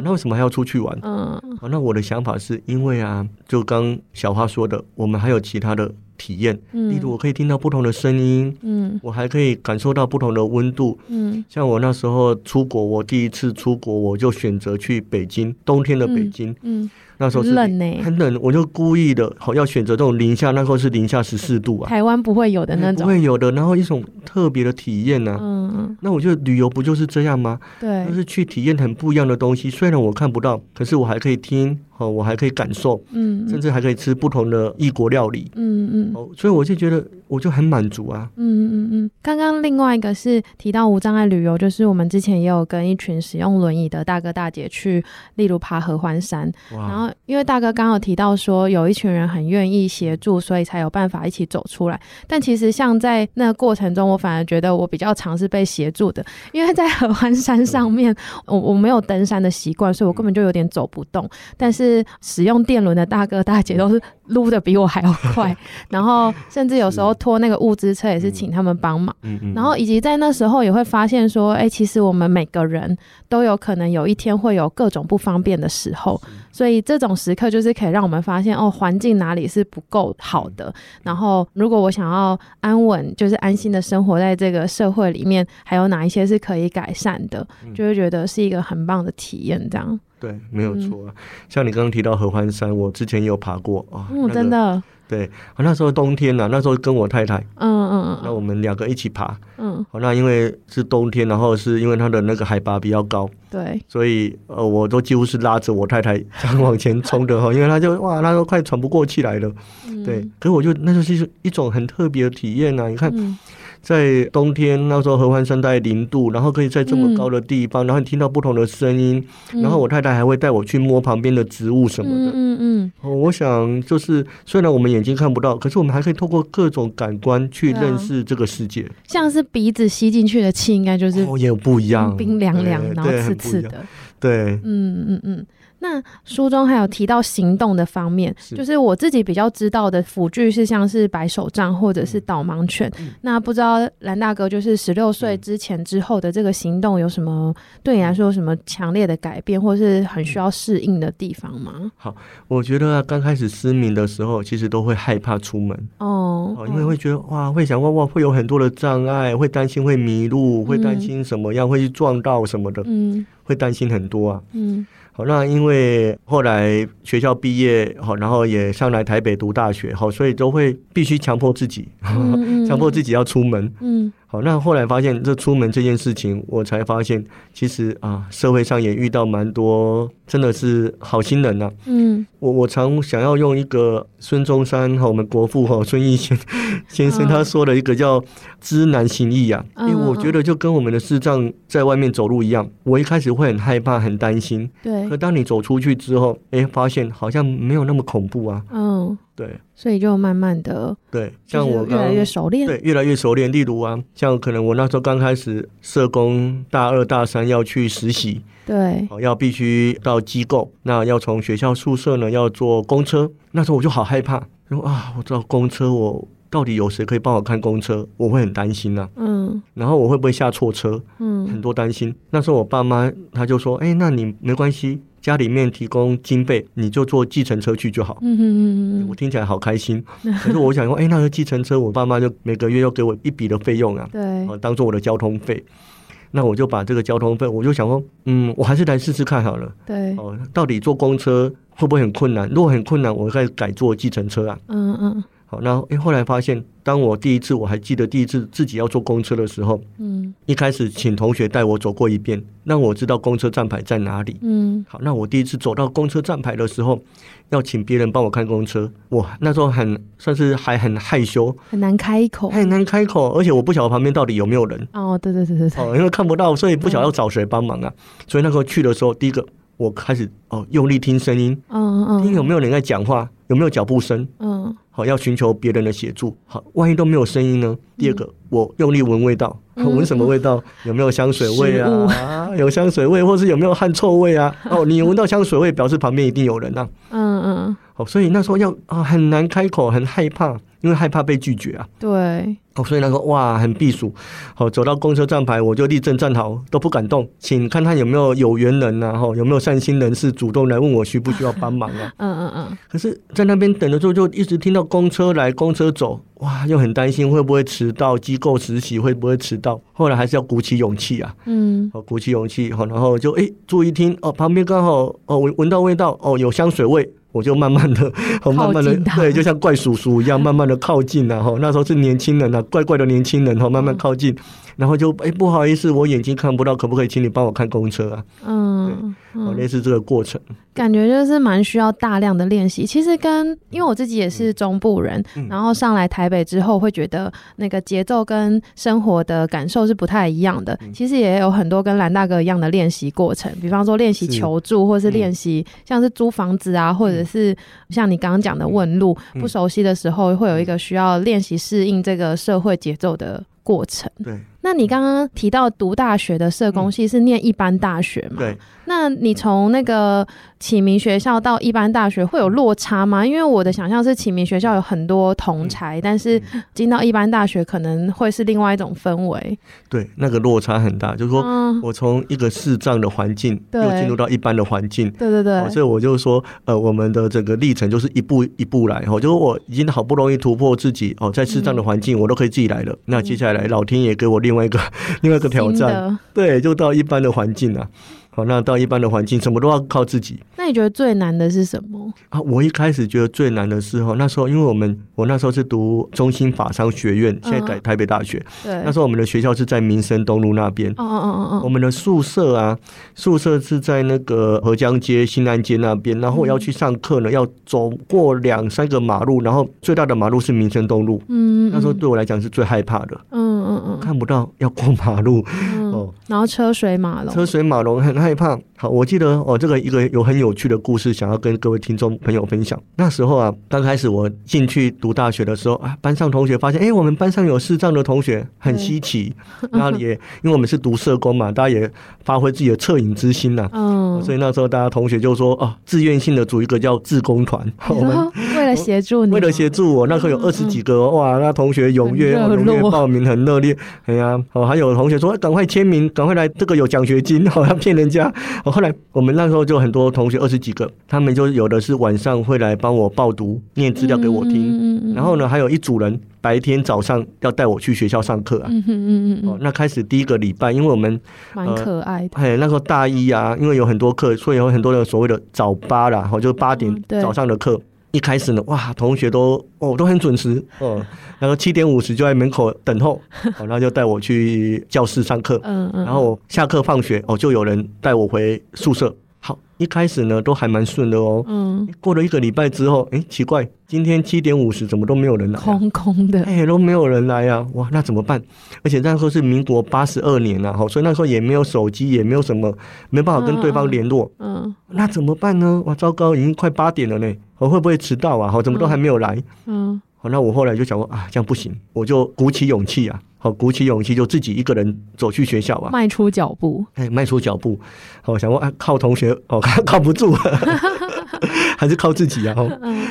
那为什么还要出去玩？嗯，那我的想法是因为啊，就刚小花说的，我们还有其他的。体验，例如我可以听到不同的声音，嗯，我还可以感受到不同的温度，嗯，像我那时候出国，我第一次出国，我就选择去北京，冬天的北京，嗯。嗯。那时候是冷呢，很冷，我就故意的，好要选择这种零下，那时候是零下十四度啊，台湾不会有的那种，不会有的，然后一种特别的体验呢，嗯嗯，那我觉得旅游不就是这样吗？对，就是去体验很不一样的东西，虽然我看不到，可是我还可以听，哦，我还可以感受，嗯，甚至还可以吃不同的异国料理，嗯嗯，哦，所以我就觉得我就很满足啊，嗯嗯嗯。刚刚另外一个是提到无障碍旅游，就是我们之前也有跟一群使用轮椅的大哥大姐去，例如爬合欢山，然后。因为大哥刚好提到说，有一群人很愿意协助，所以才有办法一起走出来。但其实像在那个过程中，我反而觉得我比较常是被协助的，因为在合欢山上面，我我没有登山的习惯，所以我根本就有点走不动。但是使用电轮的大哥大姐都是撸的比我还要快，然后甚至有时候拖那个物资车也是请他们帮忙。然后以及在那时候也会发现说，哎，其实我们每个人都有可能有一天会有各种不方便的时候，所以这种时刻就是可以让我们发现哦，环境哪里是不够好的。然后如果我想要安稳，就是安心的生活在这个社会里面，还有哪一些是可以改善的，就会觉得是一个很棒的体验。这样对，没有错啊。像你刚刚提到合欢山，我之前也有爬过啊。嗯，真的。对，那时候冬天呐、啊，那时候跟我太太，嗯嗯嗯，那我们两个一起爬，嗯，好，那因为是冬天，然后是因为它的那个海拔比较高，对，所以呃，我都几乎是拉着我太太往前冲的哈，因为他就哇，他都快喘不过气来了，嗯、对，可是我就那时候是一种很特别的体验呐、啊，你看。嗯在冬天那时候，合欢山大概零度，然后可以在这么高的地方，嗯、然后你听到不同的声音，嗯、然后我太太还会带我去摸旁边的植物什么的。嗯嗯，嗯，我想就是虽然我们眼睛看不到，可是我们还可以透过各种感官去认识这个世界。啊、像是鼻子吸进去的气，应该就是哦，也有不一样，冰凉凉，然后刺刺的。对，嗯嗯嗯。那书中还有提到行动的方面，是。就是我自己比较知道的辅具是像是白手杖或者是导盲犬。嗯、那不知道蓝大哥就是十六岁之前之后的这个行动有什么对你来说有什么强烈的改变，或是很需要适应的地方吗？好，我觉得刚开始失明的时候，其实都会害怕出门。哦，因为会觉得哇，会想哇哇会有很多的障碍，会担心会迷路，会担心什么样、嗯、会去撞到什么的，嗯，会担心很多啊，嗯。好，那因为后来学校毕业，好，然后也上来台北读大学，好，所以都会必须强迫自己，强、迫自己要出门。嗯。好，那后来发现这出门这件事情，我才发现其实啊，社会上也遇到蛮多真的是好心人呐、啊。嗯，我我常想要用一个孙中山和我们国父哈孙逸仙先生他说的一个叫“知难行易”啊，因为我觉得就跟我们的视障在外面走路一样，我一开始会很害怕、很担心。对。可当你走出去之后，哎，发现好像没有那么恐怖啊。嗯。对，所以就慢慢的，对，像我越来越熟练，对，越来越熟练。例如啊，像可能我那时候刚开始社工大二大三要去实习，对，要必须到机构，那要从学校宿舍呢要坐公车，那时候我就好害怕，说啊，我坐公车，我到底有谁可以帮我看公车？我会很担心呐、啊，嗯，然后我会不会下错车？嗯，很多担心。那时候我爸妈他就说，哎，那你没关系。家里面提供经费，你就坐计程车去就好。嗯嗯嗯嗯，我听起来好开心。可是我想说，哎、欸，那个计程车，我爸妈就每个月要给我一笔的费用啊，对，当做我的交通费。那我就把这个交通费，我就想说，嗯，我还是来试试看好了。对，哦，到底坐公车会不会很困难？如果很困难，我再改坐计程车啊。嗯嗯。好，那诶，后来发现，当我第一次，我还记得第一次自己要坐公车的时候，嗯，一开始请同学带我走过一遍，让我知道公车站牌在哪里，嗯，好，那我第一次走到公车站牌的时候，要请别人帮我看公车，我那时候很算是还很害羞，很难开口，很难开口，而且我不晓得旁边到底有没有人，哦，对对对对对，哦，因为看不到，所以不晓得要找谁帮忙啊，嗯、所以那时候去的时候，第一个我开始哦用力听声音，嗯嗯，听有没有人在讲话，有没有脚步声，嗯。好，要寻求别人的协助。好，万一都没有声音呢？第二个，我用力闻味道，闻什么味道？有没有香水味啊？有香水味，或是有没有汗臭味啊？哦，你闻到香水味，表示旁边一定有人啊。嗯嗯。好，所以那时候要啊，很难开口，很害怕。因为害怕被拒绝啊，对，哦，所以那个哇，很避暑。好，走到公车站牌，我就立正站好，都不敢动，请看看有没有有缘人呐，哈，有没有善心人士主动来问我需不需要帮忙啊？嗯嗯嗯。可是，在那边等的时候，就一直听到公车来，公车走，哇，又很担心会不会迟到，机构实习会不会迟到？后来还是要鼓起勇气啊，嗯，好，鼓起勇气，好，然后就诶，注意听，哦，旁边刚好哦闻闻到味道，哦，有香水味。我就慢慢的，慢慢的，对，就像怪叔叔一样，慢慢的靠近了哈。那时候是年轻人啊，怪怪的年轻人哈，慢慢靠近。然后就哎、欸，不好意思，我眼睛看不到，可不可以请你帮我看公车啊？嗯，嗯，类似这个过程，感觉就是蛮需要大量的练习。其实跟因为我自己也是中部人，嗯、然后上来台北之后，会觉得那个节奏跟生活的感受是不太一样的。嗯、其实也有很多跟蓝大哥一样的练习过程，比方说练习求助，是或是练习像是租房子啊，嗯、或者是像你刚刚讲的问路，嗯、不熟悉的时候会有一个需要练习适应这个社会节奏的。过程。对。那你刚刚提到读大学的社工系是念一般大学吗？对。那你从那个启明学校到一般大学会有落差吗？因为我的想象是启明学校有很多同才，但是进到一般大学可能会是另外一种氛围。对，那个落差很大，就是说我从一个视障的环境又进入到一般的环境。对对对。所以我就说，呃，我们的整个历程就是一步一步来。哦，就是我已经好不容易突破自己哦，在视障的环境我都可以自己来了。那接下来老天爷给我另外一个另外一个挑战，对，就到一般的环境了。好，那到一般的环境，什么都要靠自己。那你觉得最难的是什么啊？我一开始觉得最难的是哈，那时候因为我们我那时候是读中兴法商学院，现在改台北大学。对。那时候我们的学校是在民生东路那边。哦哦哦哦。我们的宿舍啊，宿舍是在那个河江街、新安街那边。然后我要去上课呢，要走过两三个马路，然后最大的马路是民生东路。嗯。那时候对我来讲是最害怕的。嗯嗯嗯。看不到，要过马路。哦。然后车水马龙。车水马龙很害怕。好，我记得哦，这个一个有很有趣的故事，想要跟各位听众朋友分享。那时候啊，刚开始我进去读大学的时候啊，班上同学发现，哎，我们班上有视障的同学，很稀奇。然后也因为我们是读社工嘛，大家也发挥自己的恻隐之心呐。嗯。所以那时候大家同学就说，哦，自愿性的组一个叫志工团。我们为了协助你，为了协助我，那时候有二十几个哇，那同学踊跃踊跃报名，很热烈。哎呀，哦，还有同学说，赶快签名，赶快来，这个有奖学金，好像骗人家。哦，后来。我们那时候就很多同学，二十几个，他们就有的是晚上会来帮我报读、念资料给我听，然后呢，还有一组人白天早上要带我去学校上课啊。嗯嗯嗯哦，那开始第一个礼拜，因为我们蛮可爱的，哎，那时候大一啊，因为有很多课，所以有很多的所谓的早八啦，好，就八点早上的课。一开始呢，哇，同学都哦都很准时。哦，然后七点五十就在门口等候，哦，然后就带我去教室上课，嗯嗯，然后下课放学哦，就有人带我回宿舍。好，一开始呢都还蛮顺的哦，嗯，过了一个礼拜之后，哎，奇怪，今天七点五十怎么都没有人来，空空的，哎，都没有人来呀，哇，那怎么办？而且那时候是民国八十二年啊，好，所以那时候也没有手机，也没有什么，没办法跟对方联络，嗯，那怎么办呢？哇，糟糕，已经快八点了呢。我会不会迟到啊？好，怎么都还没有来？嗯，好，那我后来就想说啊，这样不行，我就鼓起勇气啊，好，鼓起勇气就自己一个人走去学校啊，迈出脚步，哎，迈出脚步，好，想说啊，靠同学哦，靠不住，还是靠自己啊。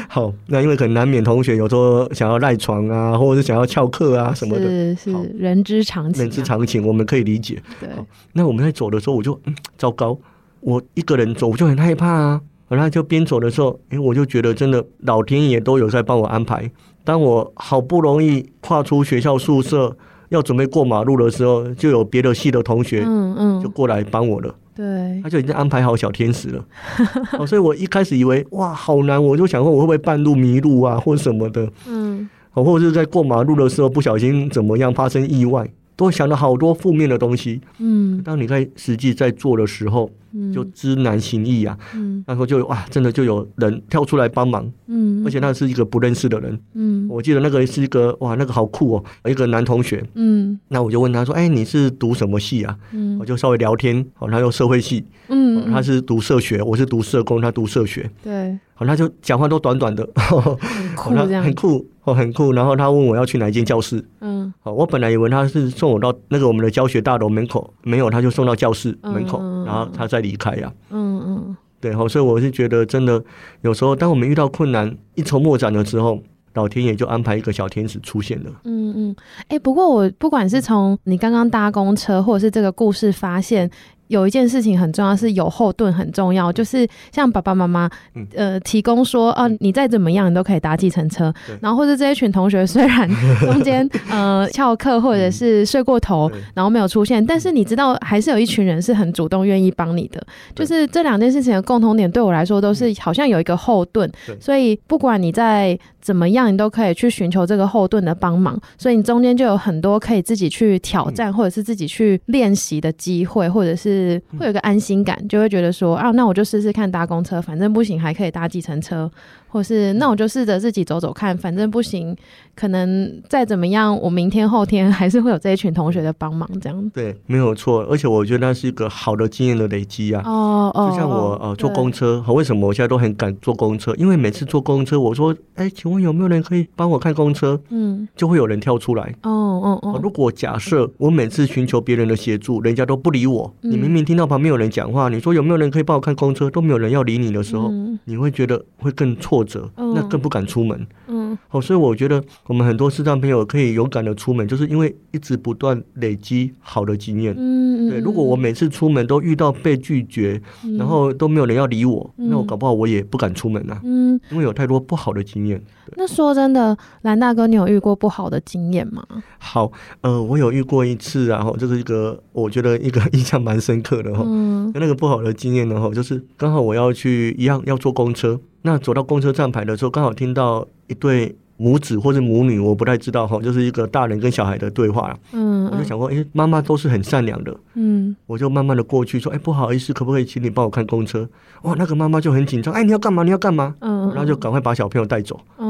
好，那因为可能难免同学有时候想要赖床啊，或者是想要翘课啊什么的，是是人之常情，人之常情，我们可以理解。对，那我们在走的时候，我就嗯，糟糕，我一个人走，我就很害怕啊。然后就边走的时候，哎，我就觉得真的老天爷都有在帮我安排。当我好不容易跨出学校宿舍，要准备过马路的时候，就有别的系的同学，嗯嗯，就过来帮我了。对，他就已经安排好小天使了。哦，所以我一开始以为哇，好难，我就想说我会不会半路迷路啊，或什么的。嗯，哦，或者是在过马路的时候不小心怎么样发生意外，都想了好多负面的东西。嗯，当你在实际在做的时候。就知难行易啊，嗯，然后就哇，真的就有人跳出来帮忙，嗯，而且那是一个不认识的人，嗯，我记得那个是一个哇，那个好酷哦，一个男同学，嗯，那我就问他说，哎，你是读什么系啊？嗯，我就稍微聊天，好，他又社会系，嗯，他是读社学，我是读社工，他读社学，对，好，他就讲话都短短的，很酷这样，很酷哦，很酷。然后他问我要去哪一间教室，嗯，好，我本来以为他是送我到那个我们的教学大楼门口，没有，他就送到教室门口，然后他再离开呀，嗯嗯，对，好，所以我是觉得真的有时候，当我们遇到困难一筹莫展的时候，老天爷就安排一个小天使出现了。嗯嗯，哎、欸，不过我不管是从你刚刚搭公车，或者是这个故事发现。有一件事情很重要，是有后盾很重要。就是像爸爸妈妈，呃，提供说，啊，你再怎么样，你都可以搭计程车。然后或者这一群同学，虽然 中间 呃翘课或者是睡过头，然后没有出现，但是你知道，还是有一群人是很主动愿意帮你的。就是这两件事情的共同点，对我来说都是好像有一个后盾。所以不管你在怎么样，你都可以去寻求这个后盾的帮忙。所以你中间就有很多可以自己去挑战，或者是自己去练习的机会，或者是。是会有个安心感，就会觉得说啊，那我就试试看搭公车，反正不行还可以搭计程车。或是那我就试着自己走走看，反正不行，可能再怎么样，我明天后天 还是会有这一群同学的帮忙，这样。对，没有错，而且我觉得那是一个好的经验的累积啊。哦哦，就像我呃坐公车，为什么我现在都很敢坐公车？因为每次坐公车，我说，哎，请问有没有人可以帮我看公车？嗯，就会有人跳出来。哦哦哦，如果假设我每次寻求别人的协助，人家都不理我，你明明听到旁边有人讲话，你说有没有人可以帮我看公车，都没有人要理你的时候，你会觉得会更挫折，那更不敢出门。嗯，好，所以我觉得我们很多视障朋友可以勇敢的出门，就是因为一直不断累积好的经验。嗯，对。如果我每次出门都遇到被拒绝，然后都没有人要理我，那我搞不好我也不敢出门啊。嗯，因为有太多不好的经验。那说真的，蓝大哥，你有遇过不好的经验吗？好，呃，我有遇过一次，然后就是一个我觉得一个 印象蛮深刻的哈。嗯，那个不好的经验呢，哈，就是刚好我要去一样要坐公车。那走到公车站牌的时候，刚好听到一对母子或者母女，我不太知道哈，就是一个大人跟小孩的对话。嗯，我就想过，哎、欸，妈妈都是很善良的。嗯，我就慢慢的过去说，哎、欸，不好意思，可不可以请你帮我看公车？哇，那个妈妈就很紧张，哎、欸，你要干嘛？你要干嘛？嗯，然后就赶快把小朋友带走。嗯，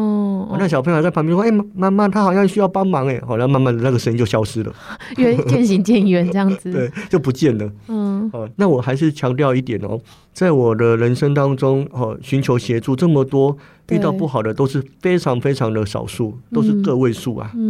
那小朋友在旁边说，哎、欸，妈妈，他好像需要帮忙，哎，好，然后慢慢的那个声音就消失了，越 渐行渐远这样子，对，就不见了。嗯，哦，那我还是强调一点哦。在我的人生当中，哦，寻求协助这么多，遇到不好的都是非常非常的少数，都是个位数啊。嗯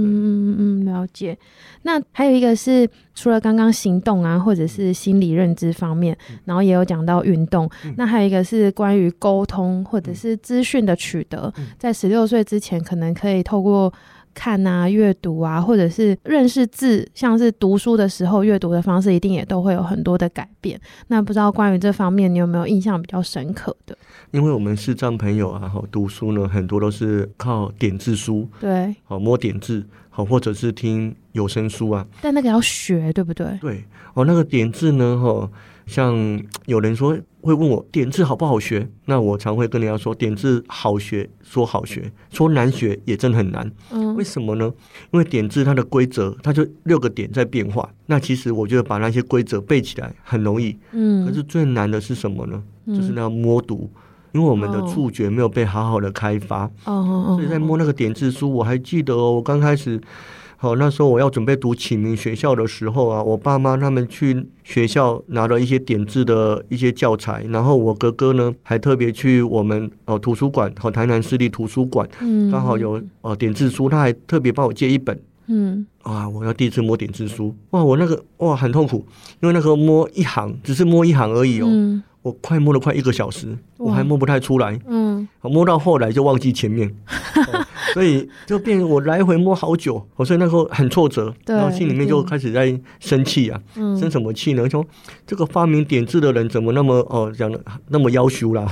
嗯嗯，了解。那还有一个是，除了刚刚行动啊，或者是心理认知方面，然后也有讲到运动。那还有一个是关于沟通或者是资讯的取得，在十六岁之前，可能可以透过。看啊，阅读啊，或者是认识字，像是读书的时候，阅读的方式一定也都会有很多的改变。那不知道关于这方面，你有没有印象比较深刻的？因为我们视障朋友啊，好读书呢，很多都是靠点字书，对，好摸点字，好或者是听有声书啊。但那个要学，对不对？对，哦，那个点字呢，哈。像有人说会问我点字好不好学，那我常会跟人家说点字好学，说好学，说难学也真的很难。嗯，为什么呢？因为点字它的规则，它就六个点在变化。那其实我觉得把那些规则背起来很容易。嗯，可是最难的是什么呢？就是那摸读，因为我们的触觉没有被好好的开发。哦，所以在摸那个点字书，我还记得哦，我刚开始。好，那时候我要准备读启明学校的时候啊，我爸妈他们去学校拿了一些点字的一些教材，然后我哥哥呢还特别去我们呃图书馆和台南市立图书馆，嗯，刚好有呃点字书，他还特别帮我借一本，嗯，啊，我要第一次摸点字书，哇，我那个哇很痛苦，因为那时候摸一行，只是摸一行而已哦。嗯我快摸了快一个小时，我还摸不太出来。嗯，摸到后来就忘记前面，哦、所以就变我来回摸好久。我所以那时候很挫折，然后心里面就开始在生气啊。嗯，生什么气呢？说这个发明点字的人怎么那么哦讲的那么要求啦？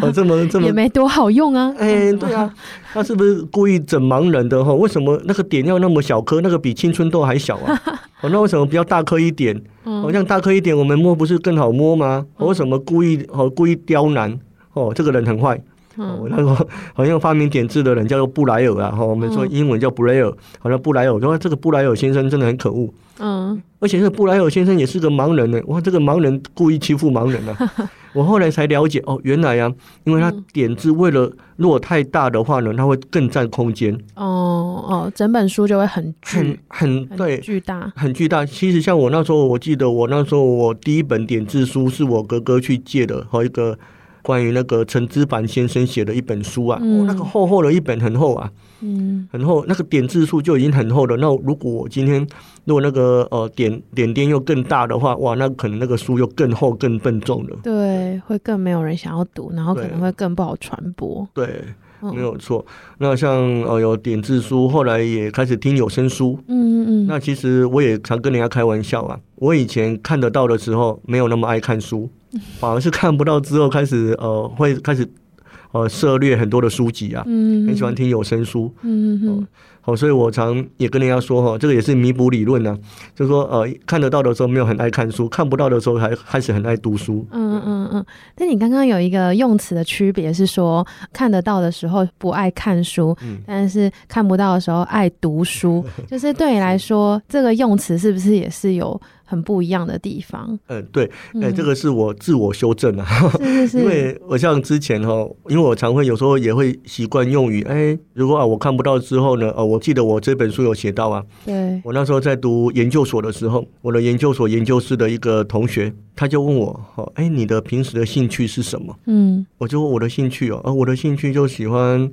哦，这么这么也没多好用啊。哎、欸，对啊，他是不是故意整盲人的哈？为什么那个点要那么小颗？那个比青春痘还小啊？哦，那为什么比较大颗一点？好像大颗一点，我们摸不是更好摸吗？为什么故意哦故意刁难？哦，这个人很坏。哦，那个好像发明点字的人叫做布莱尔啊。哈，我们说英文叫布莱尔，好像布莱尔说这个布莱尔先生真的很可恶。嗯，而且这个布莱尔先生也是个盲人呢。哇，这个盲人故意欺负盲人啊。我后来才了解哦，原来呀、啊，因为他点字为了如果太大的话呢，他会更占空间。哦哦，整本书就会很很很对巨大，很巨大。其实像我那时候，我记得我那时候我第一本点字书是我哥哥去借的，和一个。关于那个陈之凡先生写的一本书啊，嗯、哦，那个厚厚的一本，很厚啊，嗯，很厚。那个点字书就已经很厚了。那如果我今天如果那个呃点点点又更大的话，哇，那可能那个书又更厚、更笨重了。对，会更没有人想要读，然后可能会更不好传播。对，没有错。那像呃有点字书，后来也开始听有声书。嗯嗯嗯。那其实我也常跟人家开玩笑啊，我以前看得到的时候，没有那么爱看书。反而是看不到之后，开始呃会开始呃涉猎很多的书籍啊，嗯，很喜欢听有声书，嗯嗯，好，所以我常也跟人家说哈，这个也是弥补理论呢，就是说呃看得到的时候没有很爱看书，看不到的时候还开始很爱读书，嗯嗯嗯。但你刚刚有一个用词的区别是说，看得到的时候不爱看书，嗯，但是看不到的时候爱读书，就是对你来说，这个用词是不是也是有？很不一样的地方。嗯，对，哎、欸，这个是我自我修正啊，是是 是，因为我像之前哈，因为我常会有时候也会习惯用语，哎、欸，如果啊我看不到之后呢，哦，我记得我这本书有写到啊，对，我那时候在读研究所的时候，我的研究所研究室的一个同学，他就问我，哦，哎，你的平时的兴趣是什么？嗯，我就问我的兴趣哦，呃，我的兴趣就喜欢。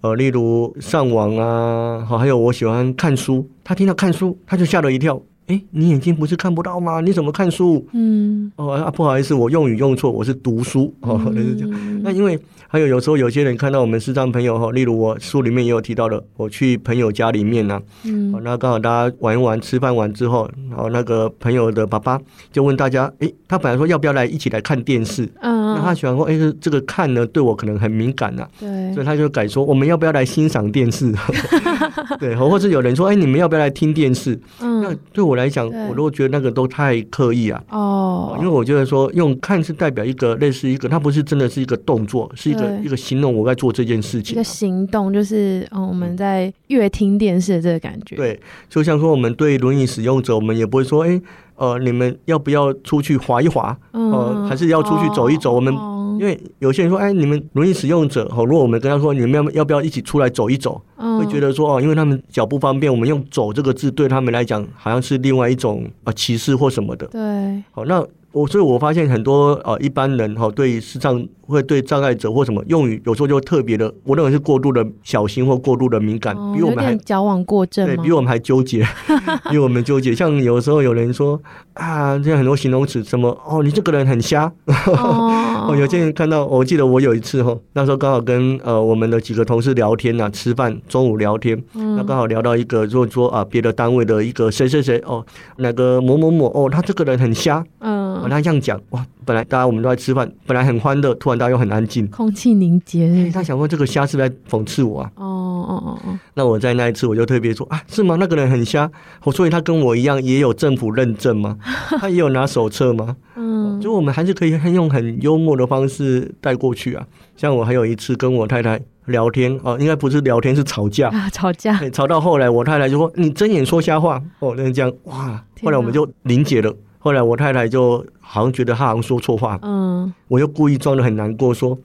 呃，例如上网啊，好，还有我喜欢看书。他听到看书，他就吓了一跳。哎，你眼睛不是看不到吗？你怎么看书？嗯，哦啊，不好意思，我用语用错，我是读书。哦，是这样。那因为还有有时候有些人看到我们视障朋友哈，例如我书里面也有提到的，我去朋友家里面呢，嗯，那刚好大家玩一玩，吃饭完之后，然后那个朋友的爸爸就问大家，哎，他本来说要不要来一起来看电视？嗯，那他喜欢说，哎，这个看呢对我可能很敏感呐，对，所以他就改说，我们要不要来欣赏电视？对，或者有人说，哎，你们要不要来听电视？嗯，那对我。来讲，我都觉得那个都太刻意啊。哦，因为我觉得说用看是代表一个类似一个，它不是真的是一个动作，是一个一个行动，我在做这件事情。一个行动就是，嗯，我们在阅听电视的这个感觉。对，就像说我们对轮椅使用者，我们也不会说，哎，呃，你们要不要出去滑一滑？呃，还是要出去走一走？我们。因为有些人说，哎，你们轮椅使用者，好，如果我们跟他说，你们要要不要一起出来走一走，会觉得说，哦，因为他们脚不方便，我们用“走”这个字对他们来讲，好像是另外一种啊歧视或什么的。对，好，那。我所以，我发现很多呃一般人哈，对视障会对障碍者或什么用语，有时候就特别的，我认为是过度的小心或过度的敏感，哦、比我们还矫枉过正，对，比我们还纠结，比我们纠结。像有时候有人说啊，这样很多形容词，什么哦，你这个人很瞎。哦，有些人看到，我记得我有一次哈，那时候刚好跟呃我们的几个同事聊天呐，吃饭中午聊天，嗯、那刚好聊到一个，如果说啊别的单位的一个谁谁谁哦，那个某某某哦，他这个人很瞎。嗯。他这样讲哇，本来大家我们都在吃饭，本来很欢乐，突然大家又很安静，空气凝结。他想说这个瞎是不是在讽刺我啊？哦哦哦哦。那我在那一次我就特别说啊，是吗？那个人很瞎，所以他跟我一样也有政府认证吗？他也有拿手册吗？嗯，就我们还是可以用很幽默的方式带过去啊。像我还有一次跟我太太聊天哦，应该不是聊天，是吵架。啊，吵架。吵到后来，我太太就说：“你睁眼说瞎话。”哦，那这样哇，后来我们就理解了。后来我太太就好像觉得他好像说错话，嗯，我又故意装的很难过，说：“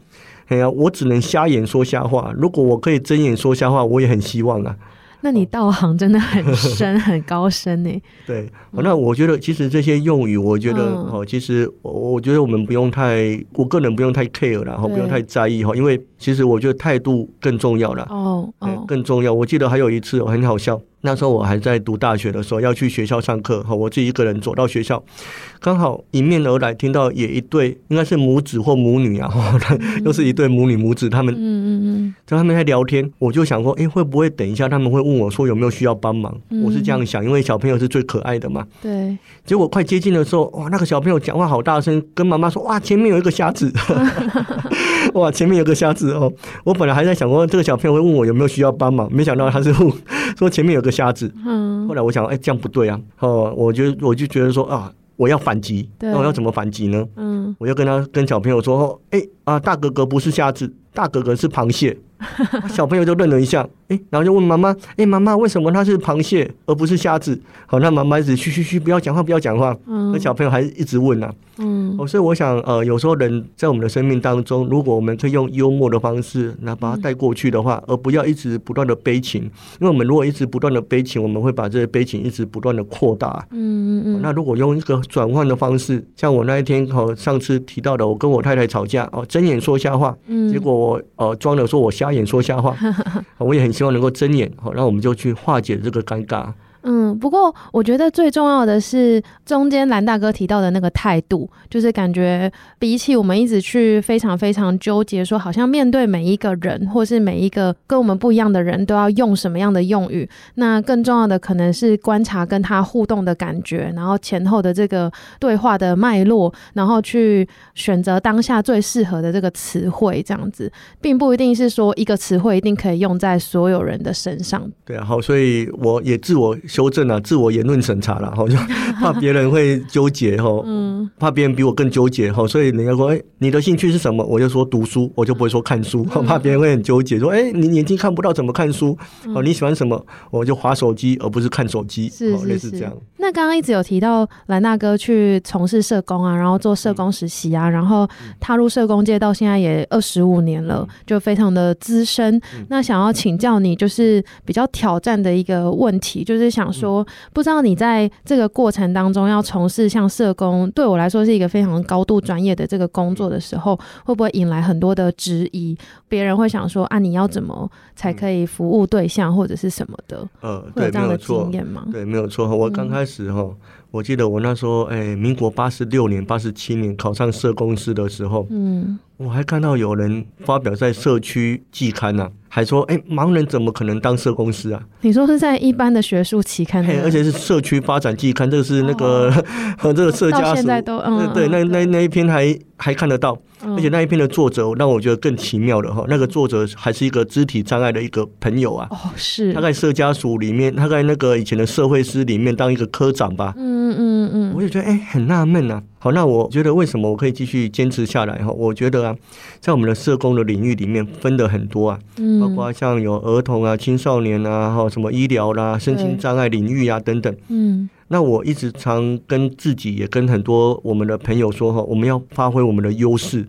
哎呀，我只能瞎眼说瞎话，如果我可以睁眼说瞎话，我也很希望啊。”那你道行真的很深，很高深呢。对，那我觉得其实这些用语，我觉得哦，其实我觉得我们不用太，我个人不用太 care 了，然后不用太在意哈，因为其实我觉得态度更重要了。哦哦，更重要。我记得还有一次很好笑。那时候我还在读大学的时候，要去学校上课，哈，我自己一个人走到学校，刚好迎面而来，听到也一对，应该是母子或母女啊，又是一对母女母子，他们，嗯嗯嗯，在他们在聊天，我就想说，哎，会不会等一下他们会问我说有没有需要帮忙？我是这样想，因为小朋友是最可爱的嘛。对。结果快接近的时候，哇，那个小朋友讲话好大声，跟妈妈说，哇，前面有一个瞎子，哇，前面有个瞎子哦。我本来还在想说，这个小朋友会问我有没有需要帮忙，没想到他是问说前面有个。瞎子，嗯，后来我想，哎，这样不对啊，哦，我就我就觉得说啊，我要反击，那我要怎么反击呢？嗯，我就跟他跟小朋友说，哎啊，大哥哥不是瞎子，大哥哥是螃蟹。小朋友就愣了一下，哎，然后就问妈妈，哎，妈妈为什么它是螃蟹而不是虾子？好，那妈妈一直嘘嘘嘘，不要讲话，不要讲话。嗯，那小朋友还是一直问呢、啊。嗯，哦，所以我想，呃，有时候人在我们的生命当中，如果我们可以用幽默的方式，那把它带过去的话，而不要一直不断的悲情，因为我们如果一直不断的悲情，我们会把这些悲情一直不断的扩大。嗯嗯嗯。那如果用一个转换的方式，像我那一天哦，上次提到的，我跟我太太吵架哦，睁眼说瞎话，嗯，结果我呃装的说我瞎眼说瞎话，我也很希望能够睁眼，好，那我们就去化解这个尴尬。嗯，不过我觉得最重要的是中间蓝大哥提到的那个态度，就是感觉比起我们一直去非常非常纠结，说好像面对每一个人或是每一个跟我们不一样的人都要用什么样的用语，那更重要的可能是观察跟他互动的感觉，然后前后的这个对话的脉络，然后去选择当下最适合的这个词汇，这样子，并不一定是说一个词汇一定可以用在所有人的身上。对啊，好，所以我也自我。修正啊，自我言论审查了，好像 怕别人会纠结哈，嗯，怕别人比我更纠结哈，所以人家说，哎，你的兴趣是什么？我就说读书，我就不会说看书，怕别人会很纠结，说，哎，你眼睛看不到怎么看书？哦，你喜欢什么？我就划手机，而不是看手机，类似这样。那刚刚一直有提到蓝大哥去从事社工啊，然后做社工实习啊，然后踏入社工界到现在也二十五年了，就非常的资深。那想要请教你，就是比较挑战的一个问题，就是想说，不知道你在这个过程当中要从事像社工，对我来说是一个非常高度专业的这个工作的时候，会不会引来很多的质疑？别人会想说啊，你要怎么才可以服务对象或者是什么的？呃，对，没有错，对，没有错。我刚开始哈，我记得我那时候，哎，民国八十六年、八十七年考上社公司的时候，嗯，我还看到有人发表在社区季刊呐。还说，哎，盲人怎么可能当社公司啊？你说是在一般的学术期刊，而且是社区发展季刊，这个是那个和、哦、这个社家现在都嗯，对，那那那一篇还还看得到，嗯、而且那一篇的作者让我觉得更奇妙的哈，那个作者还是一个肢体障碍的一个朋友啊。哦，是。他在社家属里面，他在那个以前的社会师里面当一个科长吧。嗯嗯嗯，嗯我就觉得哎，很纳闷啊。好，那我觉得为什么我可以继续坚持下来哈？我觉得啊，在我们的社工的领域里面分的很多啊，嗯，包括像有儿童啊、青少年啊，哈，什么医疗啦、身心障碍领域啊等等，嗯，那我一直常跟自己也跟很多我们的朋友说哈，我们要发挥我们的优势。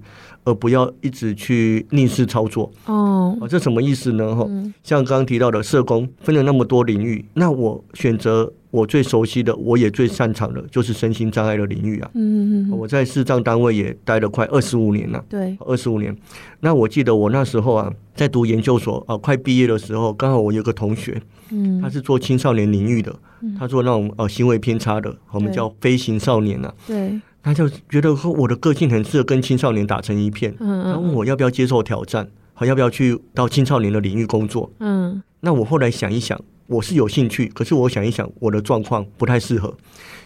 而不要一直去逆势操作哦，这什么意思呢？哈，像刚刚提到的社工分了那么多领域，那我选择我最熟悉的，我也最擅长的，就是身心障碍的领域啊。嗯嗯，我在视障单位也待了快二十五年了。对，二十五年。那我记得我那时候啊，在读研究所啊，快毕业的时候，刚好我有个同学，嗯，他是做青少年领域的，他做那种呃行为偏差的，我们叫飞行少年啊。对。他就觉得说我的个性很适合跟青少年打成一片，嗯，他问我要不要接受挑战，还，要不要去到青少年的领域工作，嗯，那我后来想一想，我是有兴趣，可是我想一想，我的状况不太适合，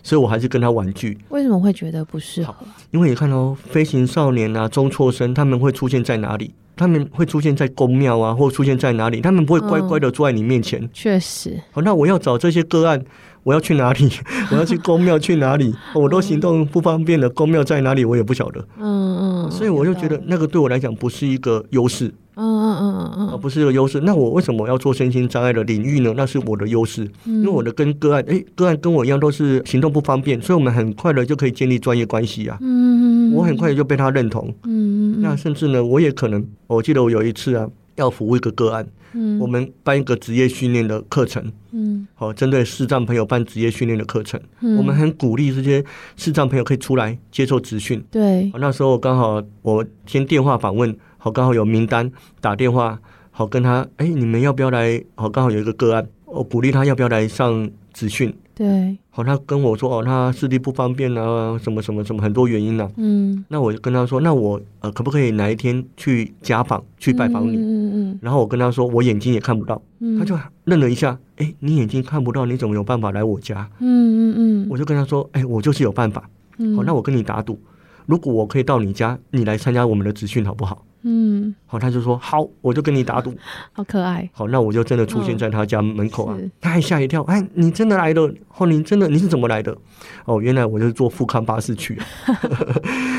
所以我还是跟他玩具。为什么会觉得不适合？因为你看哦，飞行少年啊，中辍生，他们会出现在哪里？他们会出现在宫庙啊，或出现在哪里？他们不会乖乖的坐在你面前。嗯、确实。好，那我要找这些个案。我要去哪里？我要去公庙去哪里？我都行动不方便了，公庙在哪里我也不晓得。嗯嗯，所以我就觉得那个对我来讲不是一个优势。嗯嗯嗯嗯嗯，不是一个优势。那我为什么要做身心障碍的领域呢？那是我的优势，因为我的跟个案，哎，个案跟我一样都是行动不方便，所以我们很快的就可以建立专业关系啊。嗯嗯，我很快的就被他认同。嗯嗯，那甚至呢，我也可能，我记得我有一次啊，要服务一个个案。嗯，我们办一个职业训练的课程，嗯，好，针对视障朋友办职业训练的课程，嗯，我们很鼓励这些视障朋友可以出来接受职训，对，那时候刚好我先电话访问，好，刚好有名单打电话，好跟他，哎，你们要不要来？好，刚好有一个个案，我鼓励他要不要来上职训。对，好，他跟我说哦，他视力不方便啊，什么什么什么很多原因呢、啊。嗯，那我就跟他说，那我呃可不可以哪一天去家访去拜访你？嗯嗯嗯。然后我跟他说，我眼睛也看不到。嗯。他就愣了一下，哎，你眼睛看不到，你怎么有办法来我家？嗯嗯嗯。我就跟他说，哎，我就是有办法。嗯。好，那我跟你打赌，如果我可以到你家，你来参加我们的职训好不好？嗯，好，他就说好，我就跟你打赌，好可爱。好，那我就真的出现在他家门口啊，哦、他还吓一跳，哎，你真的来了？哦，你真的你是怎么来的？哦，原来我就是坐富康巴士去。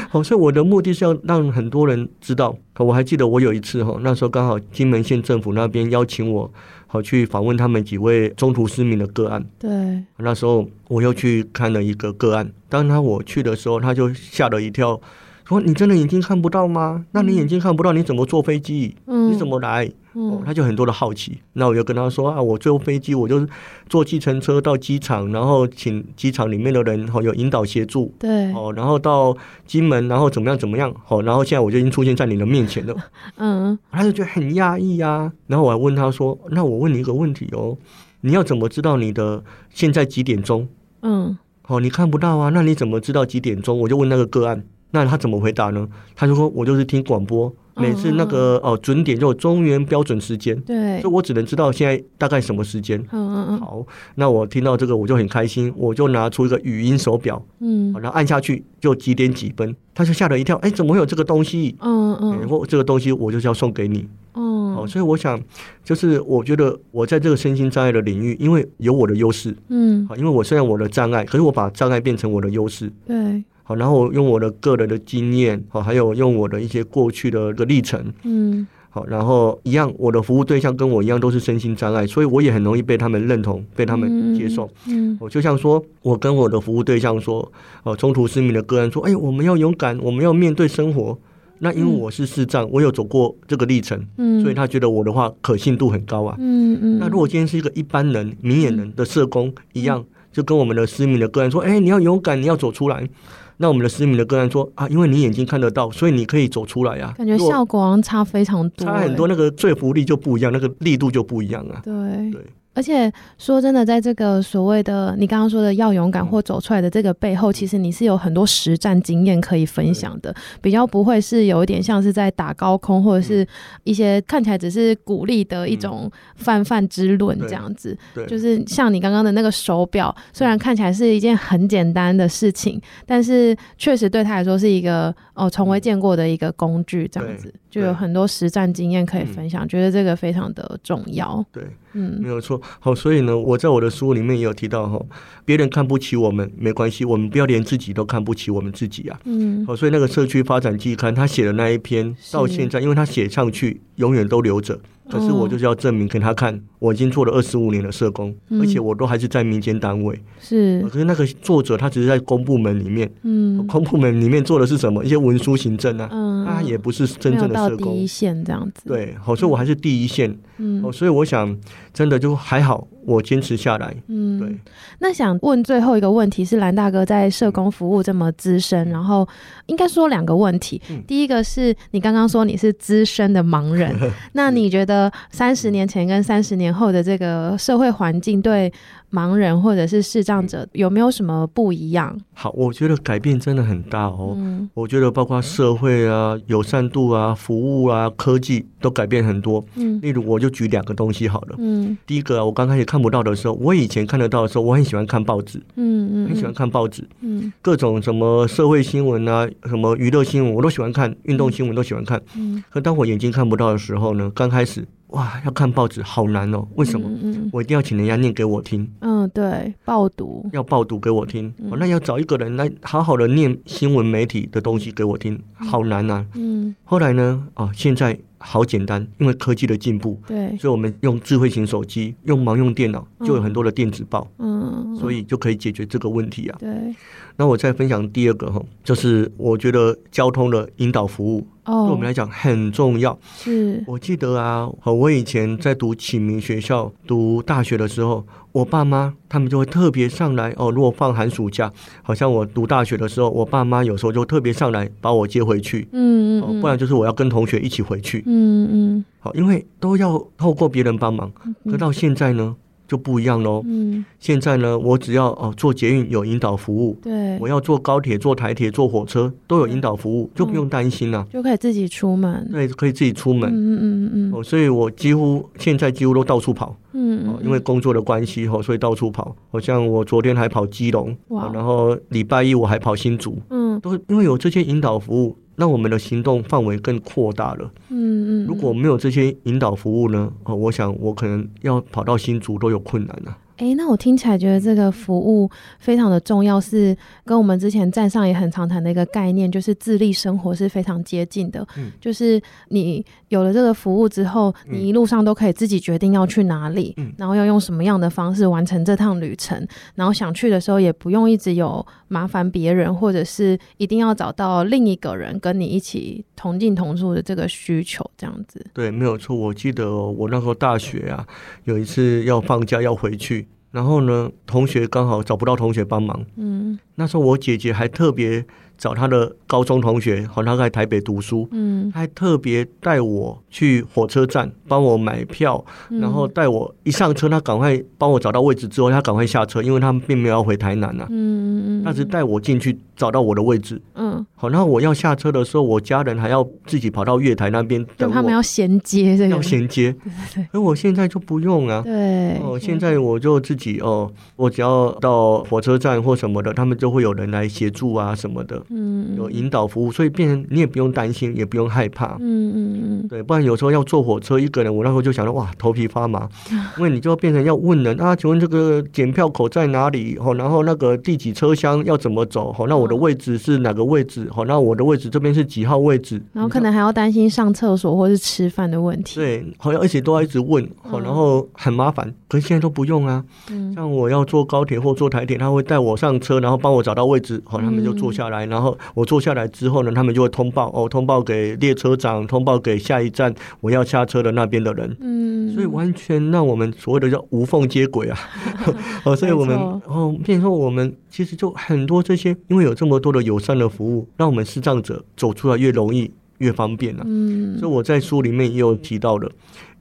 好，所以我的目的是要让很多人知道。我还记得我有一次哈，那时候刚好金门县政府那边邀请我，好去访问他们几位中途失明的个案。对，那时候我又去看了一个个案，当他我去的时候，他就吓了一跳。说你真的眼睛看不到吗？那你眼睛看不到，你怎么坐飞机？嗯，你怎么来？嗯，哦，他就很多的好奇。那我就跟他说啊，我坐飞机，我就坐计程车到机场，然后请机场里面的人哦有引导协助。对，哦，然后到金门，然后怎么样怎么样？哦，然后现在我就已经出现在你的面前了。嗯，他就觉得很压抑呀。然后我还问他说，那我问你一个问题哦，你要怎么知道你的现在几点钟？嗯，哦，你看不到啊，那你怎么知道几点钟？我就问那个个案。那他怎么回答呢？他就说：“我就是听广播，每次那个哦准点就有中原标准时间，对，所以我只能知道现在大概什么时间。”嗯嗯嗯。好，那我听到这个我就很开心，我就拿出一个语音手表，嗯，然后按下去就几点几分，他就吓了一跳，哎，怎么会有这个东西？嗯嗯。然后这个东西我就是要送给你。哦，所以我想，就是我觉得我在这个身心障碍的领域，因为有我的优势，嗯，好，因为我虽然我的障碍，可是我把障碍变成我的优势，对，好，然后用我的个人的经验，好，还有用我的一些过去的个历程，嗯。好，然后一样，我的服务对象跟我一样都是身心障碍，所以我也很容易被他们认同，被他们接受。嗯，我就像说，我跟我的服务对象说，哦，中途失明的个人说，哎，我们要勇敢，我们要面对生活。那因为我是视障，我有走过这个历程，嗯，所以他觉得我的话可信度很高啊。嗯嗯。那如果今天是一个一般人、明眼人的社工一样，就跟我们的失明的个人说，哎，你要勇敢，你要走出来。那我们的失明的个案说啊，因为你眼睛看得到，所以你可以走出来呀、啊。感觉效果好像差非常多，差很多，那个说服力就不一样，那个力度就不一样啊。对对。而且说真的，在这个所谓的你刚刚说的要勇敢或走出来的这个背后，其实你是有很多实战经验可以分享的，比较不会是有一点像是在打高空，或者是一些看起来只是鼓励的一种泛泛之论这样子。就是像你刚刚的那个手表，虽然看起来是一件很简单的事情，但是确实对他来说是一个哦从未见过的一个工具，这样子就有很多实战经验可以分享，觉得这个非常的重要。对。嗯，没有错。好，所以呢，我在我的书里面也有提到哈，别人看不起我们没关系，我们不要连自己都看不起我们自己啊。嗯，好，所以那个社区发展季刊他写的那一篇到现在，因为他写上去永远都留着。可是我就是要证明给他看，我已经做了二十五年的社工，而且我都还是在民间单位。是，可是那个作者他只是在公部门里面，嗯，公部门里面做的是什么？一些文书行政啊，嗯，他也不是真正的社工。第一线这样子。对，好，所以我还是第一线。嗯，所以我想，真的就还好，我坚持下来。嗯，对。那想问最后一个问题是，蓝大哥在社工服务这么资深，然后应该说两个问题。第一个是你刚刚说你是资深的盲人，那你觉得？三十年前跟三十年后的这个社会环境，对盲人或者是视障者有没有什么不一样？好，我觉得改变真的很大哦。嗯，我觉得包括社会啊、友善度啊、服务啊、科技都改变很多。嗯，例如我就举两个东西好了。嗯，第一个啊，我刚开始看不到的时候，我以前看得到的时候，我很喜欢看报纸。嗯嗯，很喜欢看报纸。嗯，各种什么社会新闻啊、什么娱乐新闻，我都喜欢看，运动新闻都喜欢看。嗯，可当我眼睛看不到的时候呢，刚开始。哇，要看报纸好难哦！为什么？嗯嗯、我一定要请人家念给我听。嗯，对，报读要报读给我听。嗯、那要找一个人来好好的念新闻媒体的东西给我听，好难啊。嗯。后来呢？啊，现在好简单，因为科技的进步。对。所以我们用智慧型手机，用盲用电脑，就有很多的电子报。嗯。所以就可以解决这个问题啊。对。那我再分享第二个哈，就是我觉得交通的引导服务。对我们来讲很重要。是我记得啊，我以前在读启明学校读大学的时候，我爸妈他们就会特别上来哦。如果放寒暑假，好像我读大学的时候，我爸妈有时候就特别上来把我接回去。嗯嗯，不然就是我要跟同学一起回去。嗯嗯，好，因为都要透过别人帮忙。可到现在呢？就不一样喽。嗯，现在呢，我只要哦坐捷运有引导服务，对，我要坐高铁、坐台铁、坐火车都有引导服务，就不用担心了，就可以自己出门。对，可以自己出门。嗯嗯嗯哦，所以我几乎现在几乎都到处跑。嗯哦，因为工作的关系哦，所以到处跑。好像我昨天还跑基隆，哇，然后礼拜一我还跑新竹。嗯，都因为有这些引导服务。让我们的行动范围更扩大了。嗯嗯，如果没有这些引导服务呢？哦，我想我可能要跑到新竹都有困难了。哎，那我听起来觉得这个服务非常的重要，是跟我们之前站上也很常谈的一个概念，就是自立生活是非常接近的。嗯，就是你有了这个服务之后，你一路上都可以自己决定要去哪里，嗯，然后要用什么样的方式完成这趟旅程，然后想去的时候也不用一直有麻烦别人，或者是一定要找到另一个人跟你一起同进同出的这个需求，这样子。对，没有错。我记得我那时候大学啊，有一次要放假要回去。然后呢，同学刚好找不到同学帮忙。嗯，那时候我姐姐还特别找他的高中同学，好他在台北读书。嗯，还特别带我去火车站帮我买票，嗯、然后带我一上车，他赶快帮我找到位置之后，他赶快下车，因为他们并没有要回台南呐、啊。嗯嗯，他是带我进去找到我的位置。嗯，好，然后我要下车的时候，我家人还要自己跑到月台那边等我。他们要衔接这个。要衔接。对 对对。而我现在就不用啊。对。哦，现在我就自己哦，我只要到火车站或什么的，他们就会有人来协助啊什么的。嗯，有引导服务，所以变成你也不用担心，也不用害怕，嗯嗯嗯，对，不然有时候要坐火车一个人，我那时候就想到哇，头皮发麻，因为你就变成要问人啊，请问这个检票口在哪里？哦，然后那个第几车厢要怎么走？哦，那我的位置是哪个位置？哦，那我的位置这边是几号位置？然后可能还要担心上厕所或是吃饭的问题，对，好像而且都要一直问，哦，然后很麻烦，可是现在都不用啊，像我要坐高铁或坐台铁，他会带我上车，然后帮我找到位置，好，他们就坐下来，然后我坐下来之后呢，他们就会通报，哦，通报给列车长，通报给下一站我要下车的那边的人，嗯，所以完全让我们所谓的叫无缝接轨啊，哦，所以我们哦，变成说我们其实就很多这些，因为有这么多的友善的服务，让我们视障者走出来越容易越方便了，嗯，所以我在书里面也有提到的。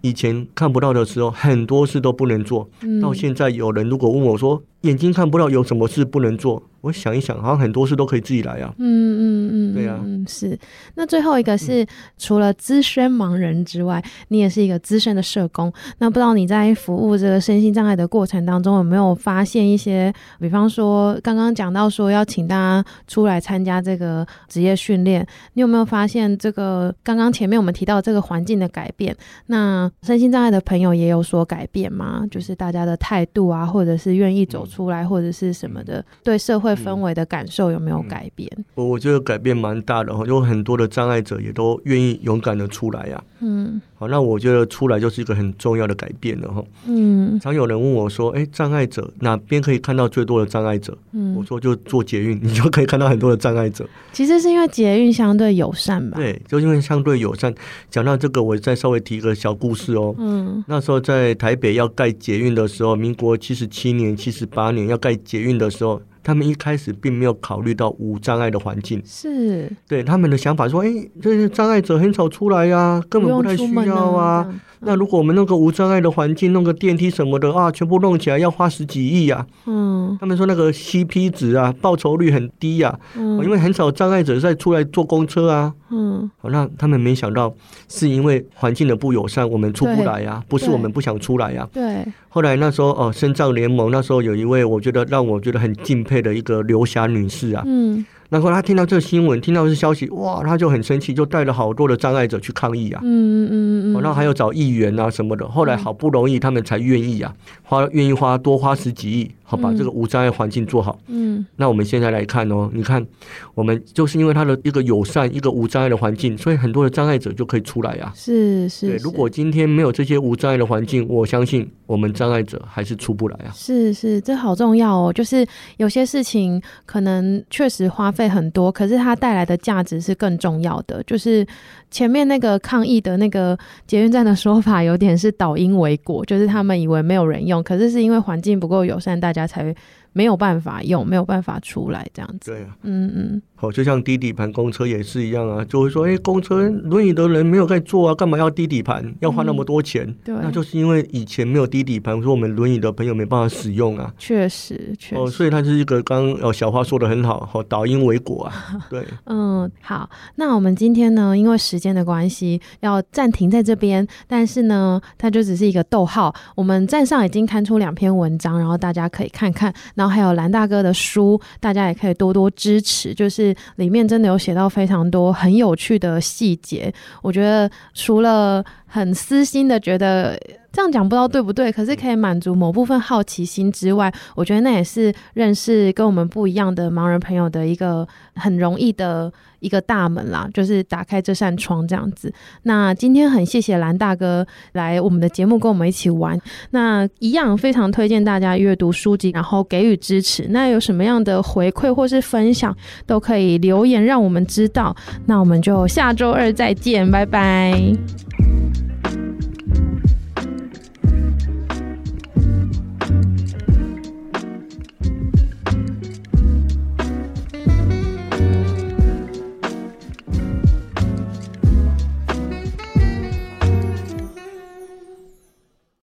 以前看不到的时候，很多事都不能做。到现在，有人如果问我说，眼睛看不到有什么事不能做？我想一想，好像很多事都可以自己来啊。嗯嗯嗯，对啊，嗯是。那最后一个是，除了资深盲人之外，你也是一个资深的社工。那不知道你在服务这个身心障碍的过程当中，有没有发现一些，比方说刚刚讲到说要请大家出来参加这个职业训练，你有没有发现这个刚刚前面我们提到这个环境的改变？那身心障碍的朋友也有所改变吗？就是大家的态度啊，或者是愿意走出来，或者是什么的，对社会氛围的感受有没有改变？我、嗯、我觉得改变蛮大的哈，有很多的障碍者也都愿意勇敢的出来呀、啊。嗯，好，那我觉得出来就是一个很重要的改变了哈。嗯，常有人问我说：“哎、欸，障碍者哪边可以看到最多的障碍者？”嗯，我说就做捷运，你就可以看到很多的障碍者。其实是因为捷运相对友善吧？对，就因为相对友善。讲到这个，我再稍微提一个小故事哦。嗯，那时候在台北要盖捷运的时候，民国七十七年、七十八年要盖捷运的时候。他们一开始并没有考虑到无障碍的环境，是对他们的想法说：“哎、欸，这些障碍者很少出来呀、啊，根本不太需要啊。啊”那如果我们弄个无障碍的环境，弄个电梯什么的啊，全部弄起来要花十几亿呀。嗯，他们说那个 CP 值啊，报酬率很低呀。嗯，因为很少障碍者在出来坐公车啊。嗯，好，那他们没想到是因为环境的不友善，我们出不来呀，不是我们不想出来呀。对。后来那时候哦，深藏联盟那时候有一位，我觉得让我觉得很敬佩的一个刘霞女士啊。嗯。然后他听到这个新闻，听到这消息，哇，他就很生气，就带了好多的障碍者去抗议啊。嗯嗯嗯。然后还有找议员啊什么的。后来好不容易他们才愿意啊，花愿意花多花十几亿，好把这个无障碍环境做好。嗯。那我们现在来看哦，你看，我们就是因为他的一个友善、一个无障碍的环境，所以很多的障碍者就可以出来啊。是是。对，如果今天没有这些无障碍的环境，我相信我们障碍者还是出不来啊。是是，这好重要哦。就是有些事情可能确实花。费很多，可是它带来的价值是更重要的。就是前面那个抗议的那个捷运站的说法，有点是倒因为果，就是他们以为没有人用，可是是因为环境不够友善，大家才没有办法用，没有办法出来这样子。对啊，嗯嗯。好，就像低底盘公车也是一样啊，就会说，哎、欸，公车轮椅的人没有在坐啊，干嘛要低底盘，要花那么多钱？嗯、对，那就是因为以前没有低底盘，说我们轮椅的朋友没办法使用啊。确实，确实。哦，所以它是一个刚哦小花说的很好，哦，导因为果啊。对，嗯，好，那我们今天呢，因为时间的关系，要暂停在这边，但是呢，它就只是一个逗号。我们站上已经刊出两篇文章，然后大家可以看看，然后还有蓝大哥的书，大家也可以多多支持，就里面真的有写到非常多很有趣的细节，我觉得除了很私心的觉得这样讲不知道对不对，可是可以满足某部分好奇心之外，我觉得那也是认识跟我们不一样的盲人朋友的一个很容易的一个大门啦，就是打开这扇窗这样子。那今天很谢谢蓝大哥来我们的节目跟我们一起玩，那一样非常推荐大家阅读书籍，然后给予支持。那有什么样的回馈或是分享，都可以留言让我们知道。那我们就下周二再见，拜拜。